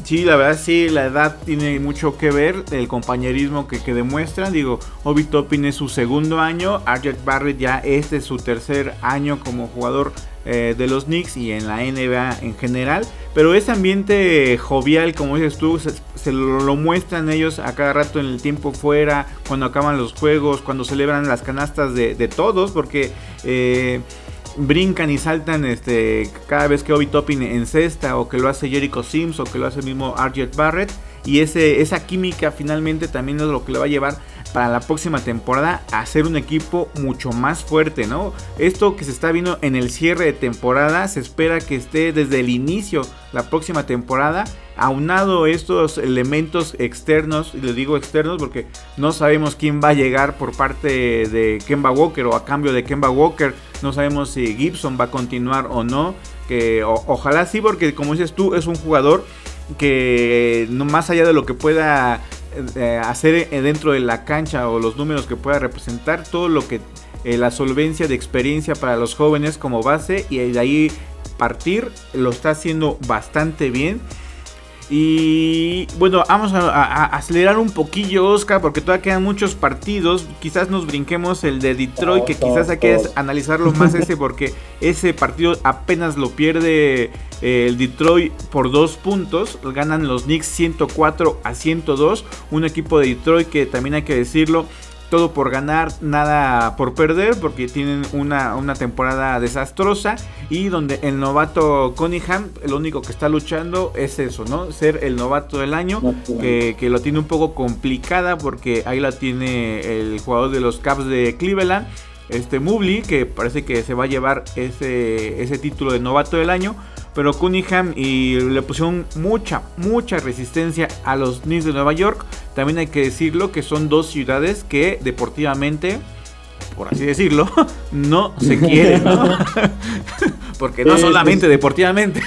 Sí, la verdad sí, la edad tiene mucho que ver, el compañerismo que, que demuestran. Digo, Obi Toppin es su segundo año, Arjet Barrett ya este es su tercer año como jugador eh, de los Knicks y en la NBA en general. Pero ese ambiente jovial, como dices tú, se, lo, muestran ellos a cada rato en el tiempo fuera, cuando acaban los juegos, cuando celebran las canastas de, todos, porque... Eh, brincan y saltan este, cada vez que Obi Topping encesta o que lo hace Jericho Sims o que lo hace el mismo Arjet Barrett y ese, esa química finalmente también es lo que le va a llevar para la próxima temporada a ser un equipo mucho más fuerte, ¿no? Esto que se está viendo en el cierre de temporada se espera que esté desde el inicio la próxima temporada aunado estos elementos externos, y les digo externos porque no sabemos quién va a llegar por parte de Kemba Walker o a cambio de Kemba Walker, no sabemos si Gibson va a continuar o no, que ojalá sí porque como dices tú es un jugador que más allá de lo que pueda eh, hacer dentro de la cancha o los números que pueda representar, todo lo que eh, la solvencia de experiencia para los jóvenes como base y de ahí partir lo está haciendo bastante bien. Y bueno, vamos a, acelerar un poquillo, Oscar, porque todavía quedan muchos partidos. Quizás nos brinquemos el de Detroit, que quizás hay que analizarlo más ese, porque ese partido apenas lo pierde eh, el Detroit por dos puntos. Ganan los Knicks 104 a 102. Un equipo de Detroit que también hay que decirlo todo por ganar, nada por perder, porque tienen una, temporada desastrosa y donde el novato Cunningham, lo único que está luchando es eso, ¿no? Ser el novato del año, que, que, lo tiene un poco complicada porque ahí la tiene el jugador de los Caps de Cleveland, este Mobley, que parece que se va a llevar ese, ese título de novato del año. Pero Cunningham y le pusieron mucha, mucha resistencia a los Knicks de Nueva York. También hay que decirlo que son dos ciudades que deportivamente, por así decirlo, no se quieren. Porque no solamente deportivamente.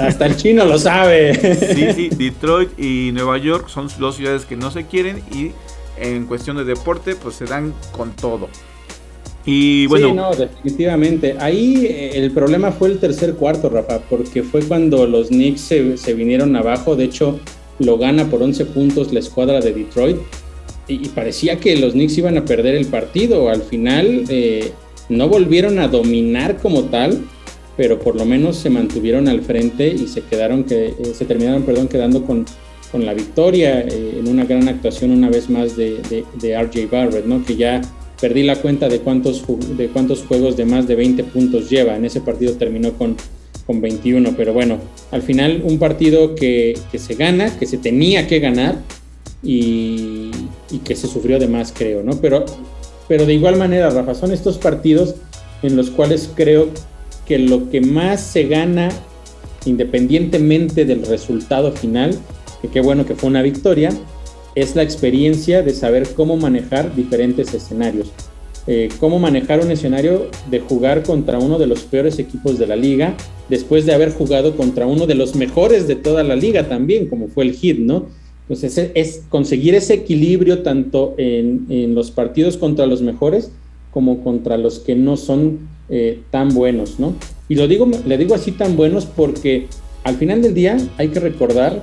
Hasta el chino lo sabe. Sí, sí, Detroit y Nueva York son dos ciudades que no se quieren y en cuestión de deporte pues se dan con todo. Y bueno. Sí, no, definitivamente. Ahí eh, el problema fue el tercer cuarto, Rafa, porque fue cuando los Knicks se, vinieron abajo. De hecho, lo gana por 11 puntos la escuadra de Detroit. Y, parecía que los Knicks iban a perder el partido. Al final eh, no volvieron a dominar como tal, pero por lo menos se mantuvieron al frente y se quedaron que eh, se terminaron, perdón, quedando con, con la victoria en una gran actuación una vez más de, de, de RJ Barrett, ¿no? Que ya Perdí la cuenta de cuántos, de cuántos juegos de más de 20 puntos lleva. En ese partido terminó con, con 21, pero bueno, al final un partido que, que se gana, que se tenía que ganar y, que se sufrió de más, creo, ¿no? Pero, pero de igual manera, Rafa, son estos partidos en los cuales creo que lo que más se gana, independientemente del resultado final, que qué bueno que fue una victoria, es la experiencia de saber cómo manejar diferentes escenarios. Eh, cómo manejar un escenario de jugar contra uno de los peores equipos de la liga, después de haber jugado contra uno de los mejores de toda la liga también, como fue el Hit, ¿no? Entonces es, conseguir ese equilibrio tanto en, los partidos contra los mejores como contra los que no son eh, tan buenos, ¿no? Y lo digo, le digo así tan buenos porque al final del día hay que recordar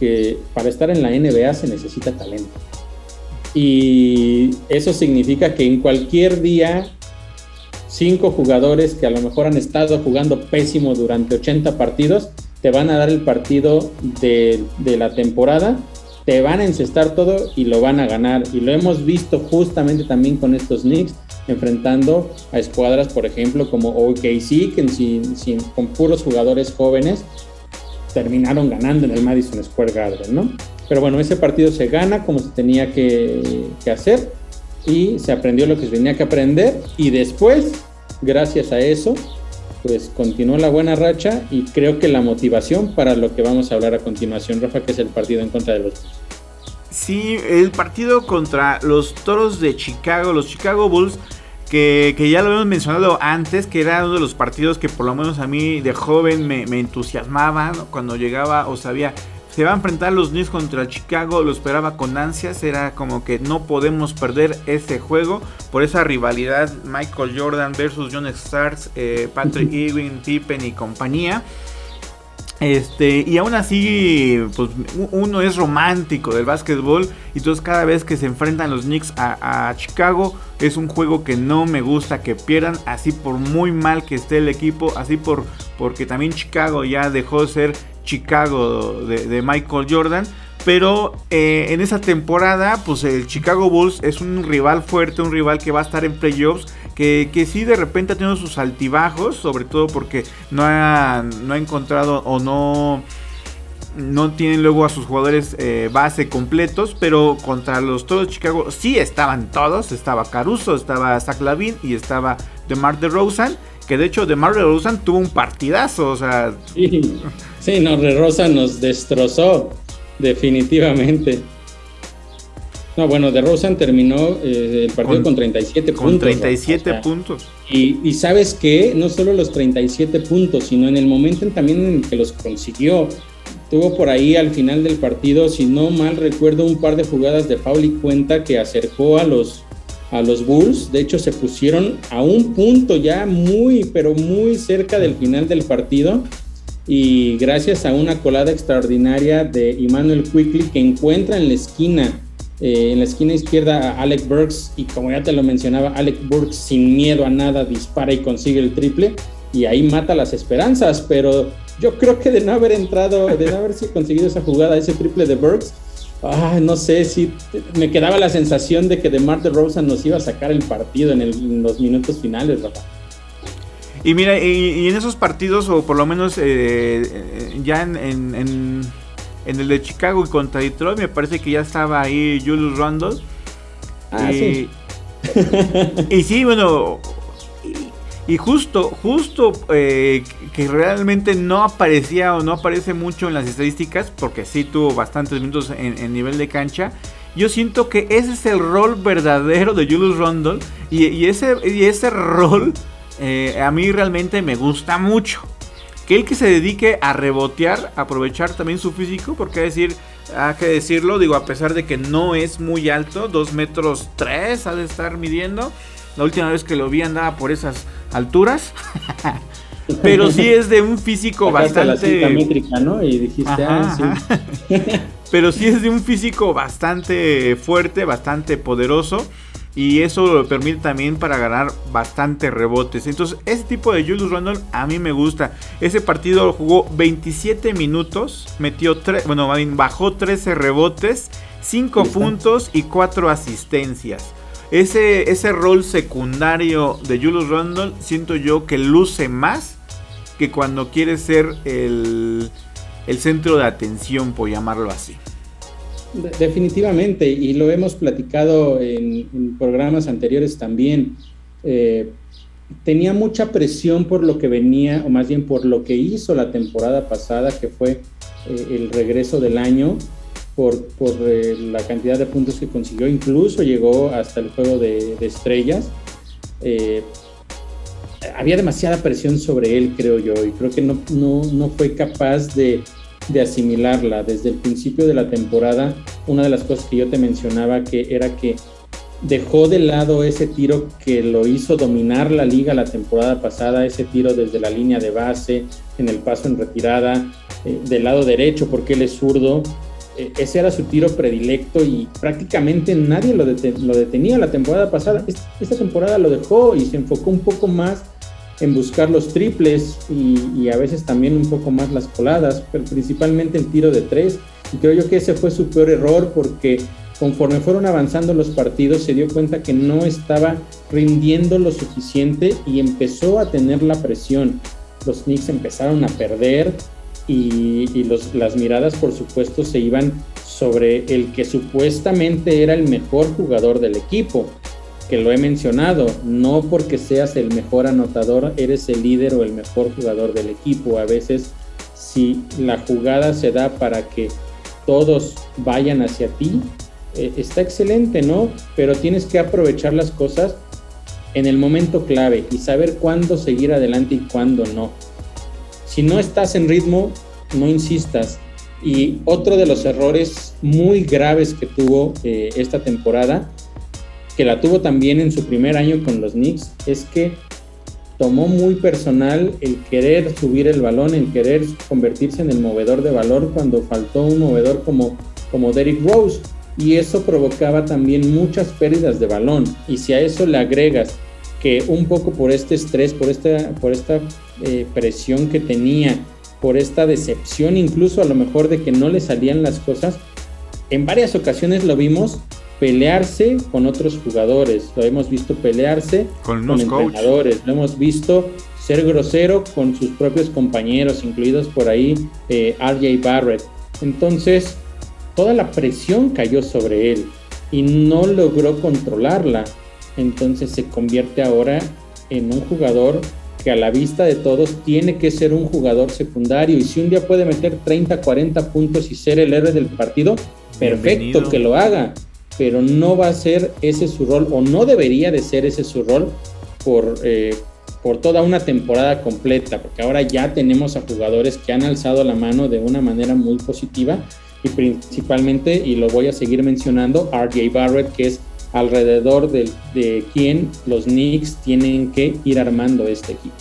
que para estar en la NBA se necesita talento. Y eso significa que en cualquier día, cinco jugadores que a lo mejor han estado jugando pésimo durante 80 partidos, te van a dar el partido de, la temporada, te van a encestar todo y lo van a ganar. Y lo hemos visto justamente también con estos Knicks, enfrentando a escuadras, por ejemplo, como OKC, que sin, con puros jugadores jóvenes terminaron ganando en el Madison Square Garden, ¿no? Pero bueno, ese partido se gana como se tenía que, hacer y se aprendió lo que se tenía que aprender y después, gracias a eso, pues continuó la buena racha y creo que la motivación para lo que vamos a hablar a continuación, Rafa, que es el partido en contra de los Sí, el partido contra los Toros de Chicago, los Chicago Bulls que, ya lo habíamos mencionado antes, que era uno de los partidos que por lo menos a mí de joven me, entusiasmaba cuando llegaba o sabía, se va a enfrentar los Knicks contra Chicago, lo esperaba con ansias, era como que no podemos perder ese juego por esa rivalidad Michael Jordan versus John Starks, eh, Patrick Ewing, Pippen y compañía. Este, y aún así, pues uno es romántico del básquetbol. Y entonces cada vez que se enfrentan los Knicks a, Chicago, es un juego que no me gusta que pierdan. Así por muy mal que esté el equipo, así por porque también Chicago ya dejó de ser Chicago de, Michael Jordan. Pero eh, en esa temporada, pues el Chicago Bulls es un rival fuerte, un rival que va a estar en playoffs que, sí de repente ha tenido sus altibajos, sobre todo porque no ha, no ha encontrado o no no tienen luego a sus jugadores eh, base completos, pero contra los todos Chicago sí estaban todos, estaba Caruso, estaba Zach Lavin y estaba DeMar DeRozan, que de hecho DeMar DeRozan tuvo un partidazo, o sea... Sí, sí no, DeRozan nos destrozó, definitivamente. No, bueno, de Rosen terminó eh, el partido con, 37 puntos. Con 37 puntos. Y, sabes que no solo los 37 puntos, sino en el momento también en que los consiguió. Tuvo por ahí al final del partido, si no mal recuerdo, un par de jugadas de foul y cuenta que acercó a los, a los Bulls. De hecho, se pusieron a un punto ya muy, pero muy cerca del final del partido. Y gracias a una colada extraordinaria de Emmanuel Quickly que encuentra en la esquina eh, en la esquina izquierda a Alec Burks y como ya te lo mencionaba, Alec Burks sin miedo a nada dispara y consigue el triple y ahí mata las esperanzas, pero yo creo que de no haber entrado, de no haberse conseguido esa jugada, ese triple de Burks, no sé si me quedaba la sensación de que de Mar de Rosa nos iba a sacar el partido en, los minutos finales, Rafa. Y mira, y, en esos partidos, o por lo menos eh, eh, ya en el de Chicago y contra Detroit me parece que ya estaba ahí Julius Randle. Ah, y, sí. y sí, bueno, y, justo, justo eh, que realmente no aparecía o no aparece mucho en las estadísticas, porque sí tuvo bastantes minutos en, nivel de cancha. Yo siento que ese es el rol verdadero de Julius Randle. Y, ese, y ese rol eh, a mí realmente me gusta mucho que él que se dedique a rebotear, aprovechar también su físico, porque decir, hay que decirlo, digo, a pesar de que no es muy alto, 2 metros 3 ha de estar midiendo. La última vez que lo vi andaba por esas alturas. Pero sí es de un físico bastante. ¿no? Y dijiste, ah, sí. Pero sí es de un físico bastante fuerte, bastante poderoso. Y eso lo permite también para ganar bastante rebotes. Entonces, ese tipo de Julius Randle a mí me gusta. Ese partido lo jugó 27 minutos, metió 3, bueno, bajó 13 rebotes, 5 puntos y 4 asistencias. Ese, ese rol secundario de Julius Randle siento yo que luce más que cuando quiere ser el, el centro de atención, por llamarlo así. Definitivamente, y lo hemos platicado en, programas anteriores también. Eh, tenía mucha presión por lo que venía, o más bien por lo que hizo la temporada pasada, que fue eh, el regreso del año, por, por eh, la cantidad de puntos que consiguió, incluso llegó hasta el juego de, estrellas. había demasiada presión sobre él, creo yo, y creo que no, no, no fue capaz de de asimilarla. Desde el principio de la temporada, una de las cosas que yo te mencionaba que era que dejó de lado ese tiro que lo hizo dominar la liga la temporada pasada, ese tiro desde la línea de base, en el paso en retirada, eh, del lado derecho, porque él es zurdo. Eh, ese era su tiro predilecto y prácticamente nadie lo, lo detenía la temporada pasada. Esta temporada lo dejó y se enfocó un poco más en buscar los triples y, a veces también un poco más las coladas, pero principalmente el tiro de tres. Y creo yo que ese fue su peor error porque conforme fueron avanzando los partidos se dio cuenta que no estaba rindiendo lo suficiente y empezó a tener la presión. Los Knicks empezaron a perder y, las miradas por supuesto se iban sobre el que supuestamente era el mejor jugador del equipo que lo he mencionado, no porque seas el mejor anotador, eres el líder o el mejor jugador del equipo. A veces, si la jugada se da para que todos vayan hacia ti, eh, está excelente, ¿no? Pero tienes que aprovechar las cosas en el momento clave y saber cuándo seguir adelante y cuándo no. Si no estás en ritmo, no insistas. Y otro de los errores muy graves que tuvo eh, esta temporada que la tuvo también en su primer año con los Knicks, es que tomó muy personal el querer subir el balón, el querer convertirse en el movedor de valor cuando faltó un movedor como, como Derrick Rose. Y eso provocaba también muchas pérdidas de balón. Y si a eso le agregas que un poco por este estrés, por esta, por esta eh, presión que tenía, por esta decepción incluso a lo mejor de que no le salían las cosas, en varias ocasiones lo vimos pelearse con otros jugadores, lo hemos visto pelearse con, con entrenadores, lo hemos visto ser grosero con sus propios compañeros, incluidos por ahí eh, RJ Barrett. Entonces, toda la presión cayó sobre él y no logró controlarla. Entonces se convierte ahora en un jugador que a la vista de todos tiene que ser un jugador secundario. Y si un día puede meter 30, 40 puntos y ser el héroe del partido, perfecto que lo haga, pero no va a ser ese su rol o no debería de ser ese su rol por, eh, por toda una temporada completa, porque ahora ya tenemos a jugadores que han alzado la mano de una manera muy positiva y principalmente, y lo voy a seguir mencionando, RJ Barrett, que es alrededor de, de quien los Knicks tienen que ir armando este equipo.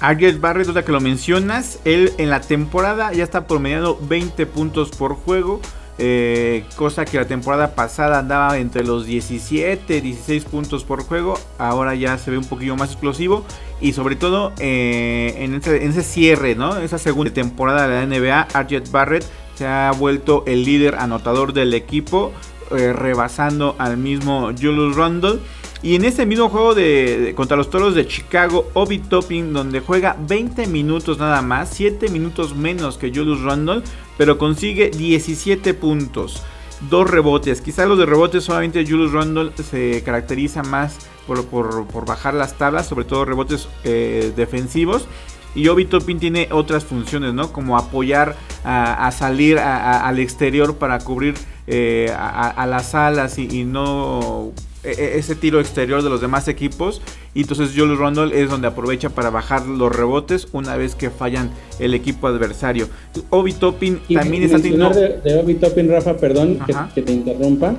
RJ Barrett, duda que lo mencionas, él en la temporada ya está promediando 20 puntos por juego. Eh, cosa que la temporada pasada andaba entre los 17, 16 puntos por juego. Ahora ya se ve un poquillo más explosivo. Y sobre todo eh, en, ese, cierre, ¿no? Esa segunda temporada de la NBA, RJ Barrett se ha vuelto el líder anotador del equipo. Eh, rebasando al mismo Julius Randle. Y en ese mismo juego de, contra los Toros de Chicago, Obi Topping, donde juega 20 minutos nada más, 7 minutos menos que Julius Randle, pero consigue 17 puntos, 2 rebotes. Quizás los de rebotes solamente Julius Randle se caracteriza más por, bajar las tablas, sobre todo rebotes eh, defensivos. Y Obi Topping tiene otras funciones, ¿no? Como apoyar a, salir al exterior para cubrir eh, a, las alas y, no ese tiro exterior de los demás equipos. Y entonces Julius Randle es donde aprovecha para bajar los rebotes una vez que fallan el equipo adversario. Obi Toppin también está teniendo. De, de Obi Toppin, Rafa, perdón que, te interrumpa.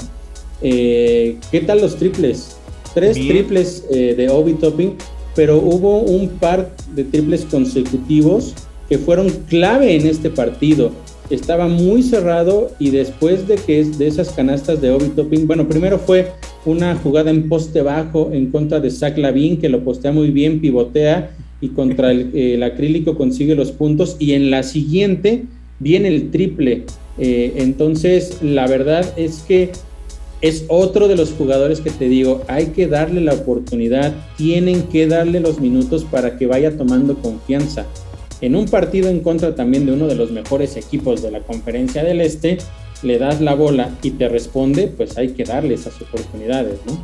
Eh, ¿Qué tal los triples? Tres triples eh, de Obi Toppin, pero hubo un par de triples consecutivos que fueron clave en este partido estaba muy cerrado y después de que de esas canastas de Obi Topping, bueno, primero fue una jugada en poste bajo en contra de Zach Lavin, que lo postea muy bien, pivotea y contra el, acrílico consigue los puntos y en la siguiente viene el triple. Eh, entonces, la verdad es que es otro de los jugadores que te digo, hay que darle la oportunidad, tienen que darle los minutos para que vaya tomando confianza en un partido en contra también de uno de los mejores equipos de la conferencia del Este, le das la bola y te responde, pues hay que darle esas oportunidades, ¿no?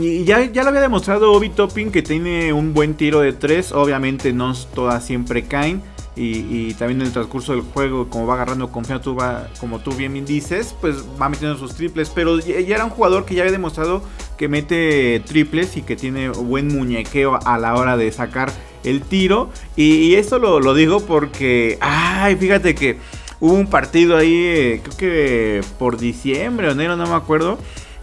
Y ya, ya lo había demostrado Obi Topping que tiene un buen tiro de tres, obviamente no todas siempre caen. Y, también en el transcurso del juego, como va agarrando confianza, como tú bien dices, pues va metiendo sus triples. Pero ya, era un jugador que ya había demostrado que mete triples y que tiene buen muñequeo a la hora de sacar el tiro. Y, esto lo, digo porque, ay, fíjate que hubo un partido ahí, eh, creo que por diciembre o enero, no me acuerdo.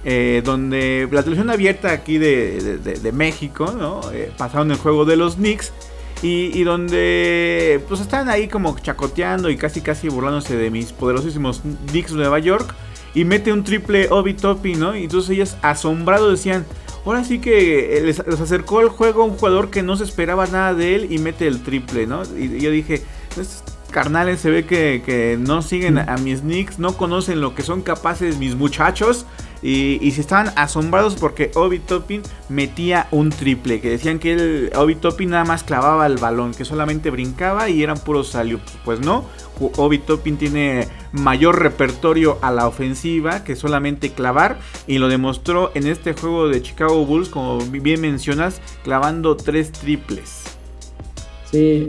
Eh, donde la televisión abierta aquí de, México, ¿no? Eh, pasaron el juego de los Knicks. Y, donde pues estaban ahí como chacoteando y casi casi burlándose de mis poderosísimos Knicks de Nueva York. Y mete un triple Obi Toppy, ¿no? Y entonces ellos asombrados decían, ahora sí que les, acercó al juego un jugador que no se esperaba nada de él y mete el triple, ¿no? Y, yo dije, estos carnales se ve que, que no siguen a, mis Knicks, no conocen lo que son capaces mis muchachos. Y, y se estaban asombrados porque Obi Toppin metía un triple. Que decían que el Obi Toppin nada más clavaba el balón, que solamente brincaba y eran puros salios. Pues no, Obi Toppin tiene mayor repertorio a la ofensiva que solamente clavar. Y lo demostró en este juego de Chicago Bulls, como bien mencionas, clavando tres triples. Sí.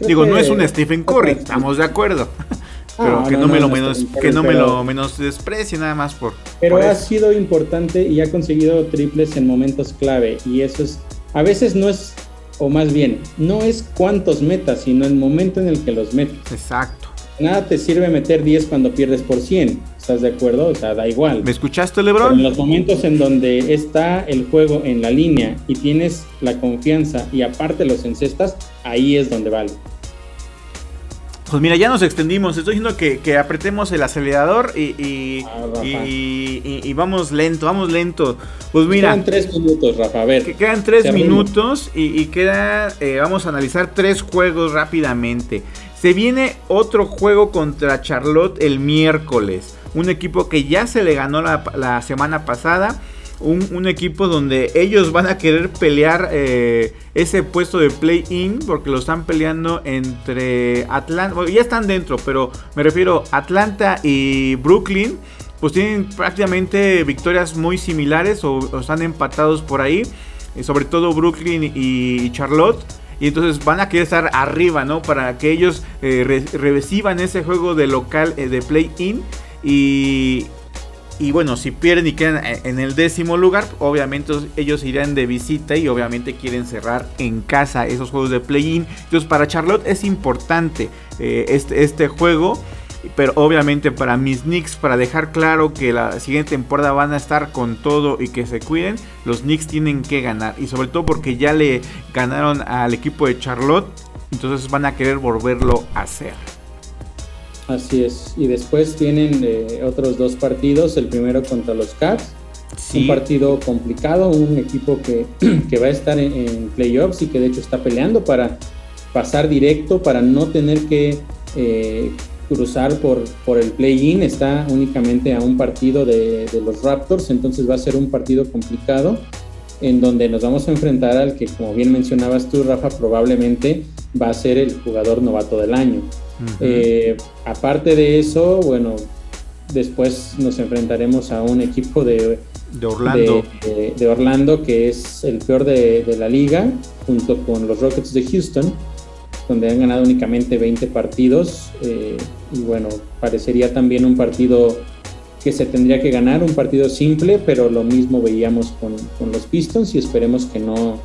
Digo, no es un Stephen Curry, estamos de acuerdo. pero que no, me lo menos que no me lo menos desprecie nada más por pero ha sido importante y ha conseguido triples en momentos clave y eso es a veces no es o más bien no es cuántos metas sino el momento en el que los metes exacto nada te sirve meter 10 cuando pierdes por 100. ¿Estás de acuerdo? O sea, da igual. ¿Me escuchaste, Pero Lebron? en los momentos en donde está el juego en la línea y tienes la confianza y aparte los encestas, ahí es donde vale. Pues mira, ya nos extendimos. Estoy diciendo que, que apretemos el acelerador y, y, Ah, y- y- vamos lento, vamos lento. Pues mira, Quedan tres minutos, Rafa. A ver. que quedan tres minutos y, y queda, eh, vamos a analizar tres juegos rápidamente. Se viene otro juego contra Charlotte el miércoles. Un equipo que ya se le ganó la, la semana pasada. Un, equipo donde ellos van a querer pelear eh, ese puesto de play-in porque lo están peleando entre Atlanta. Bueno, ya están dentro, pero me refiero Atlanta y Brooklyn. Pues tienen prácticamente victorias muy similares o, están empatados por ahí. eh, sobre todo Brooklyn y, Charlotte. Y entonces van a querer estar arriba, ¿no? Para que ellos eh, re- reciban ese juego de local de play-in. Y, y bueno, si pierden y quedan en el décimo lugar, obviamente ellos irán de visita y obviamente quieren cerrar en casa esos juegos de play-in. Entonces para Charlotte es importante eh, este, este juego. Pero obviamente para mis Knicks, para dejar claro que la siguiente temporada van a estar con todo y que se cuiden, los Knicks tienen que ganar. Y sobre todo porque ya le ganaron al equipo de Charlotte, entonces van a querer volverlo a hacer. Así es. Y después tienen eh, otros dos partidos. El primero contra los Cavs. Un partido complicado, un equipo que, que va a estar en, en playoffs y que de hecho está peleando para pasar directo, para no tener que eh, cruzar por, por el play-in. Está únicamente a un partido de, de los Raptors, entonces va a ser un partido complicado en donde nos vamos a enfrentar al que, como bien mencionabas tú, Rafa, probablemente va a ser el jugador novato del año. Eh, aparte de eso, bueno, después nos enfrentaremos a un equipo de, de Orlando. de, de- de Orlando que es el peor de, de la liga, junto con los Rockets de Houston, donde han ganado únicamente 20 partidos. eh, y bueno, parecería también un partido que se tendría que ganar, un partido simple, pero lo mismo veíamos con, con los Pistons y esperemos que no,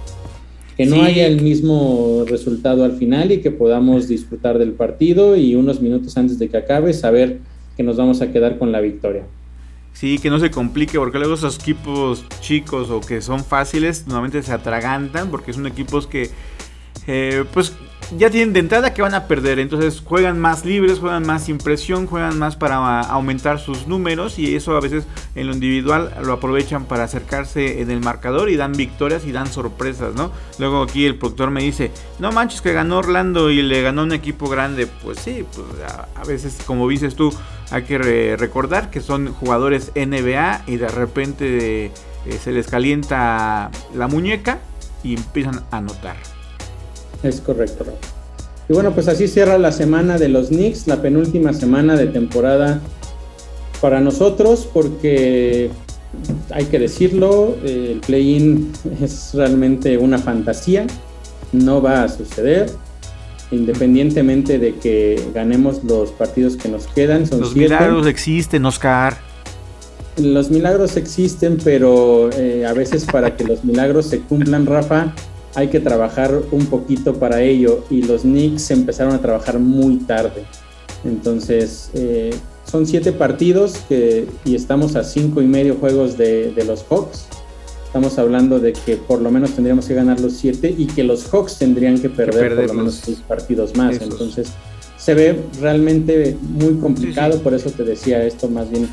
que no Sí. haya el mismo resultado al final y que podamos disfrutar del partido y unos minutos antes de que acabe saber que nos vamos a quedar con la victoria. Sí, que no se complique, porque luego esos equipos chicos o que son fáciles, normalmente se atragantan, porque son equipos que, eh, pues, ya tienen de entrada que van a perder. Entonces juegan más libres, juegan más sin presión, juegan más para aumentar sus números, y eso a veces en lo individual lo aprovechan para acercarse en el marcador y dan victorias y dan sorpresas, ¿no? Luego aquí el productor me dice, no manches que ganó Orlando y le ganó un equipo grande. Pues sí, pues a, veces, como dices tú, hay que re- recordar que son jugadores NBA y de repente eh, se les calienta la muñeca y empiezan a anotar. Es correcto, Rafa. Y bueno, pues así cierra la semana de los Knicks, la penúltima semana de temporada para nosotros, porque hay que decirlo, el play-in es realmente una fantasía, no va a suceder, independientemente de que ganemos los partidos que nos quedan, son Los siete. milagros existen, Oscar. Los milagros existen, pero eh, a veces para que los milagros se cumplan, Rafa, hay que trabajar un poquito para ello. Y los Knicks empezaron a trabajar muy tarde. Entonces, eh, son siete partidos que, y estamos a cinco y medio juegos de, de los Hawks. Estamos hablando de que por lo menos tendríamos que ganar los siete y que los Hawks tendrían que perder por perder lo menos seis partidos más. esos. Entonces, se ve realmente muy complicado, por eso te decía esto más bien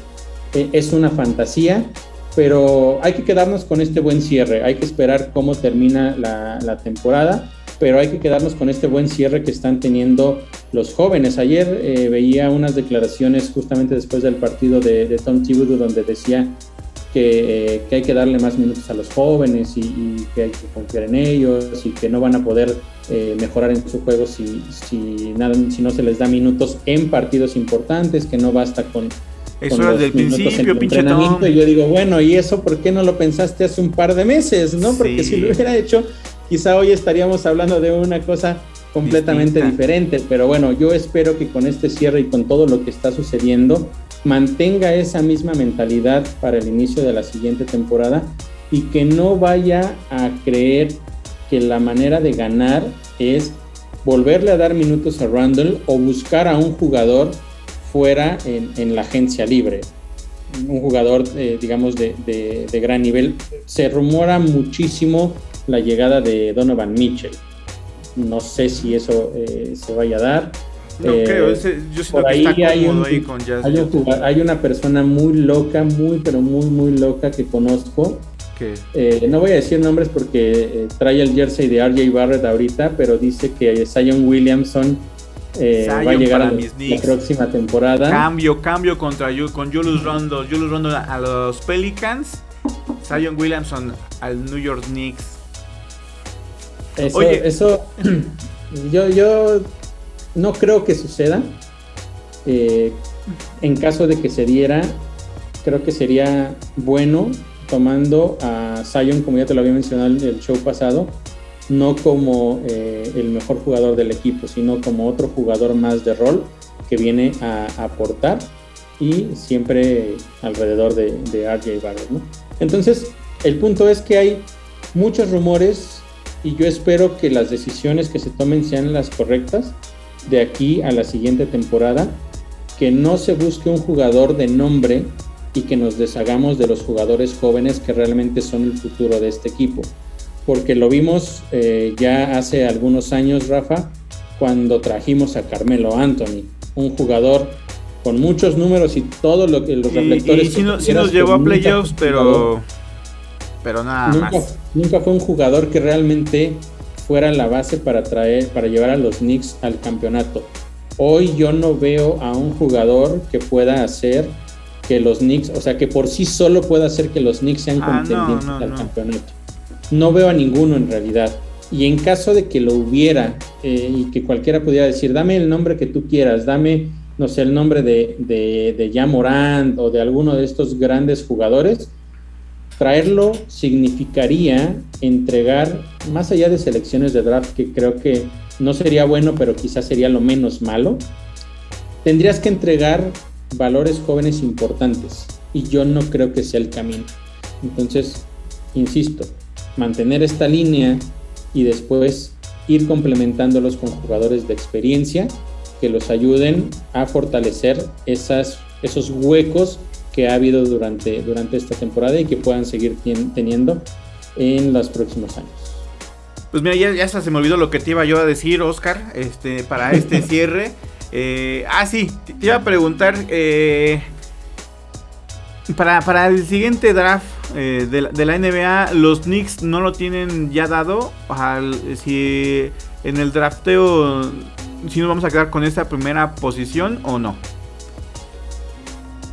eh, es una fantasía, pero hay que quedarnos con este buen cierre, hay que esperar cómo termina la, temporada, pero hay que quedarnos con este buen cierre que están teniendo los jóvenes. Ayer eh, veía unas declaraciones justamente después del partido de, Tom Thibodeau donde decía que, eh, que hay que darle más minutos a los jóvenes y, y que hay que confiar en ellos y que no van a poder eh, mejorar en su juego si, si, nada, si no se les da minutos en partidos importantes, que no basta con Eso minutos en principio, el pinche entrenamiento, Tom. Y yo digo, bueno, ¿y eso por qué no lo pensaste hace un par de meses? ¿no? Porque Sí. si lo hubiera hecho, quizá hoy estaríamos hablando de una cosa completamente Distinta. diferente. Pero bueno, yo espero que con este cierre y con todo lo que está sucediendo, mantenga esa misma mentalidad para el inicio de la siguiente temporada y que no vaya a creer que la manera de ganar es volverle a dar minutos a Randall o buscar a un jugador fuera en, la agencia libre. Un jugador, eh, digamos, de, gran nivel. Se rumora muchísimo la llegada de Donovan Mitchell. No sé si eso eh, se vaya a dar. No creo, yo siento que está hay, ahí con Jazz hay, una persona muy loca, muy, pero muy, muy loca que conozco. Eh, no voy a decir nombres porque trae el jersey de RJ Barrett ahorita, pero dice que Zion Williamson eh, va a llegar a la próxima temporada. Cambio, cambio contra con Julius Rondo. Julius Rondo a los Pelicans. Zion Williamson al New York Knicks. Eso, Oye. eso yo, yo no creo que suceda. Eh, en caso de que se diera, creo que sería bueno tomando a Zion, como ya te lo había mencionado en el show pasado, no como eh, el mejor jugador del equipo, sino como otro jugador más de rol que viene a, aportar y siempre alrededor de, RJ Barrett. Entonces, el punto es que hay muchos rumores y yo espero que las decisiones que se tomen sean las correctas de aquí a la siguiente temporada, que no se busque un jugador de nombre y que nos deshagamos de los jugadores jóvenes que realmente son el futuro de este equipo porque lo vimos eh, ya hace algunos años, Rafa, cuando trajimos a Carmelo Anthony, un jugador con muchos números y todo lo que los reflectores. Y, sí, nos llevó a playoffs, pero, pero nada nunca, más. Nunca fue un jugador que realmente fuera la base para traer, para llevar a los Knicks al campeonato. Hoy yo no veo a un jugador que pueda hacer que los Knicks, o sea, que por sí solo pueda hacer que los Knicks sean ah, contendientes al campeonato no veo a ninguno en realidad. Y en caso de que lo hubiera eh, y que cualquiera pudiera decir, dame el nombre que tú quieras, dame, no sé, el nombre de, de, de o de alguno de estos grandes jugadores, traerlo significaría entregar, más allá de selecciones de draft, que creo que no sería bueno, pero quizás sería lo menos malo, tendrías que entregar valores jóvenes importantes. Y yo no creo que sea el camino. Entonces, insisto, mantener esta línea y después ir complementándolos con jugadores de experiencia que los ayuden a fortalecer esas, esos huecos que ha habido durante, durante esta temporada y que puedan seguir teniendo en los próximos años. Pues mira, ya, ya se me olvidó lo que te iba yo a decir, Oscar, este, para este cierre. Eh, ah, sí, te iba a preguntar, eh, para, para el siguiente draft, eh, de, la, NBA, los Knicks no lo tienen ya dado. si en el drafteo, si nos vamos a quedar con esta primera posición o no.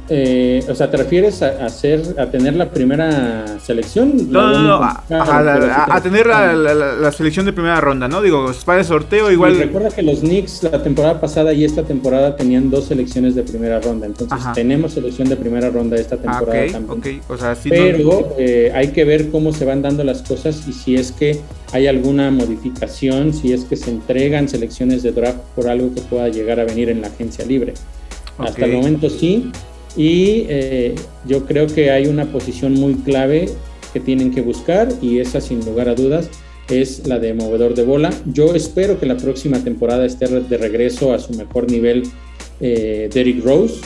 Eh, o sea, ¿te refieres a, hacer, a tener la primera selección? No, no, no, a, tener la, selección de primera ronda, ¿no? Digo, para el sorteo igual. recuerda que los Knicks la temporada pasada y esta temporada tenían dos selecciones de primera ronda, entonces tenemos selección de primera ronda esta ah, temporada también. O sea, sí Pero eh, hay que ver cómo se van dando las cosas y si es que hay alguna modificación, si es que se entregan selecciones de draft por algo que pueda llegar a venir en la agencia libre. Hasta el momento sí, y eh, yo creo que hay una posición muy clave que tienen que buscar y esa sin lugar a dudas es la de movedor de bola. Yo espero que la próxima temporada esté de regreso a su mejor nivel eh, Derrick Rose,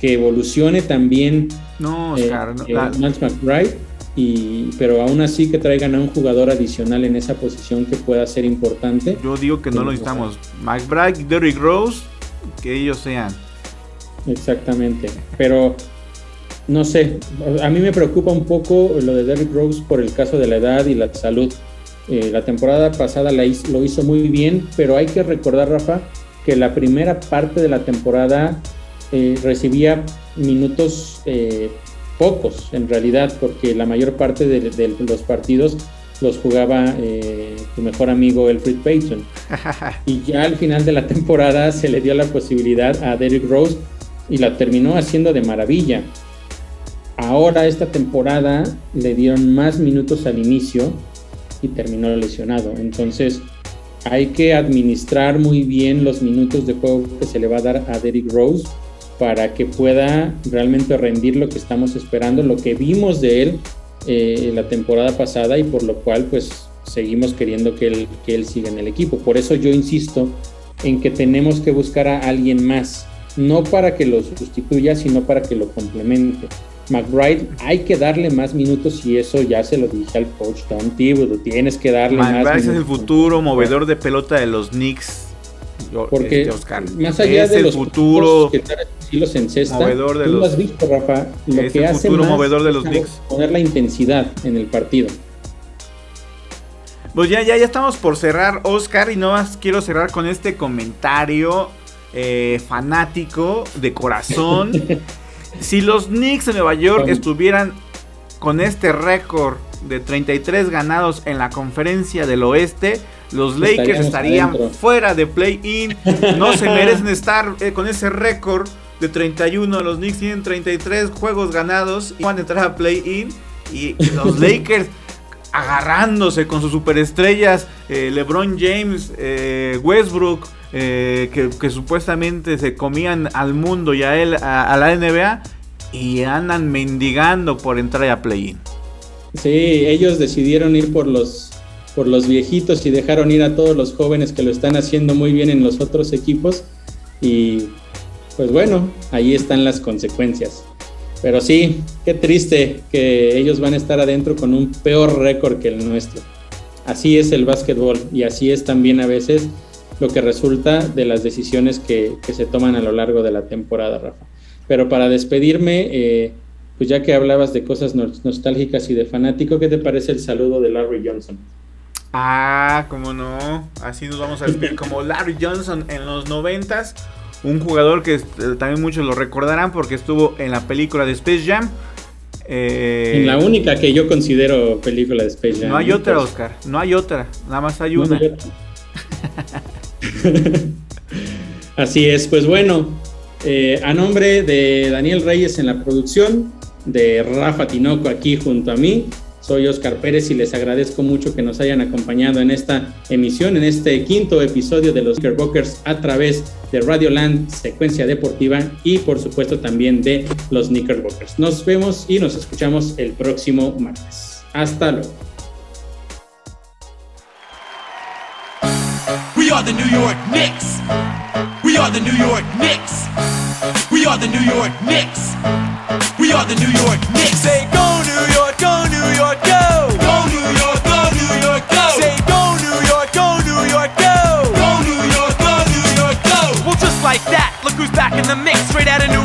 que evolucione también no, eh, Oscar, McBride, y, pero aún así que traigan a un jugador adicional en esa posición que pueda ser importante. Yo digo que no lo necesitamos. McBride, Derrick Rose, que ellos sean. Exactamente, pero no sé, a mí me preocupa un poco lo de Derrick Rose por el caso de la edad y la salud. Eh, la temporada pasada la lo hizo muy bien, pero hay que recordar, Rafa, que la primera parte de la temporada eh, recibía minutos eh, pocos, en realidad, porque la mayor parte de, de los partidos los jugaba tu mejor amigo Elfrid Payton. y ya al final de la temporada se le dio la posibilidad a Derrick Rose y la terminó haciendo de maravilla. Ahora esta temporada le dieron más minutos al inicio y terminó lesionado. Entonces hay que administrar muy bien los minutos de juego que se le va a dar a Derrick Rose para que pueda realmente rendir lo que estamos esperando, lo que vimos de él eh, la temporada pasada y por lo cual pues seguimos queriendo que él, que él siga en el equipo. Por eso yo insisto en que tenemos que buscar a alguien más, no para que lo sustituya, sino para que lo complemente. McBride hay que darle más minutos y eso ya se lo dije al coach Tom Thibodeau, tienes que darle más McBride minutos. es el futuro movedor de pelota de los Knicks. Porque este, Oscar, más allá es de el los futuro que sí los encesta, movedor de tú los- lo has visto, Rafa, lo es que el hace futuro más movedor de los Knicks. poner la intensidad en el partido. Pues ya, ya, ya estamos por cerrar, Oscar, y no más quiero cerrar con este comentario eh, fanático de corazón. si los Knicks de Nueva York estuvieran con este récord de 33 ganados en la conferencia del oeste, los Lakers estarían fuera de play-in. No se merecen estar eh, con ese récord de 31. Los Knicks tienen 33 juegos ganados y van a entrar a play-in. Y los Lakers agarrándose con sus superestrellas, eh, LeBron James, eh, Westbrook, eh, que, supuestamente se comían al mundo y a él, a, a la NBA, y andan mendigando por entrar a play-in. Sí, ellos decidieron ir por los, por los viejitos y dejaron ir a todos los jóvenes que lo están haciendo muy bien en los otros equipos. Y pues bueno, ahí están las consecuencias. Pero sí, qué triste que ellos van a estar adentro con un peor récord que el nuestro. Así es el básquetbol y así es también a veces lo que resulta de las decisiones que, que se toman a lo largo de la temporada, Rafa. Pero para despedirme, eh, pues ya que hablabas de cosas nos- nostálgicas y de fanático, ¿qué te parece el saludo de Larry Johnson? Ah, como no. Así nos vamos a despedir como Larry Johnson en los noventas. Un jugador que eh, también muchos lo recordarán porque estuvo en la película de Space Jam. Eh, En la única que yo considero película de Space Jam. no hay otra, Oscar. No hay otra. Nada más hay no una. hay. Así es, pues bueno, eh, a nombre de Daniel Reyes en la producción, de Rafa Tinoco aquí junto a mí, soy Oscar Pérez y les agradezco mucho que nos hayan acompañado en esta emisión, en este quinto episodio de los Knickerbockers a través de Radio Land, secuencia deportiva y por supuesto también de los Knickerbockers. Nos vemos y nos escuchamos el próximo martes. Hasta luego. Are the New York Knicks. We are the New York Knicks. We are the New York Knicks. We are the New York Knicks. Say go New York, go New York, go. Go New York, go New York, go. Say go New York, go New York, go. Go New York, go New York, go. Well, just like that, look who's back in the mix. Straight out of New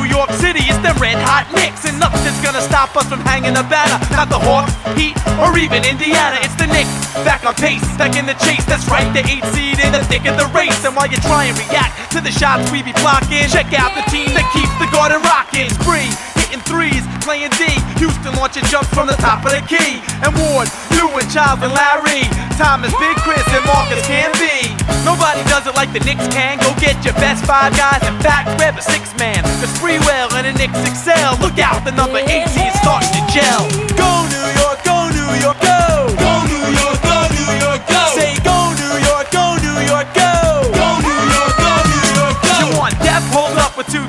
Red hot Knicks. And nothing's gonna stop us from hanging a banner. Not the Hawks, Heat, or even Indiana. It's the Knicks, back on pace, back in the chase. That's right, the eight seed in the thick of the race. And while you try and react to the shots we be blocking, check out the team that keeps the garden rocking. Spree, hitting threes, playing D. Houston launching jumps from the top of the key. And Ward, you and Child and Larry. Thomas, Big Chris, and Marcus can be. Nobody does it like the Knicks can. Go get your best five guys. In fact, grab a six man. Cause Freewell and the Knicks excel. Look out, the number 18 is starting to gel. Go New York, go New York, go. Go New York, go New York, go. Say go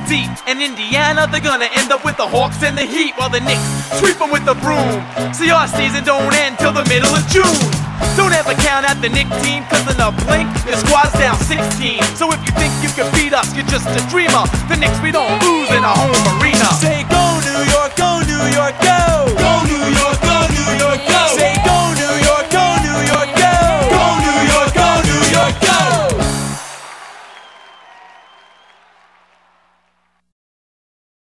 deep. Indiana, they're gonna end up with the Hawks and the Heat while the Knicks sweep them with the broom. See, our season don't end till the middle of June. Don't ever count out the Knicks team, cause in a blink, your squad's down 16. So if you think you can beat us, you're just a dreamer. The Knicks we don't lose in a home arena. Say go New York, go New York, go! Go New York!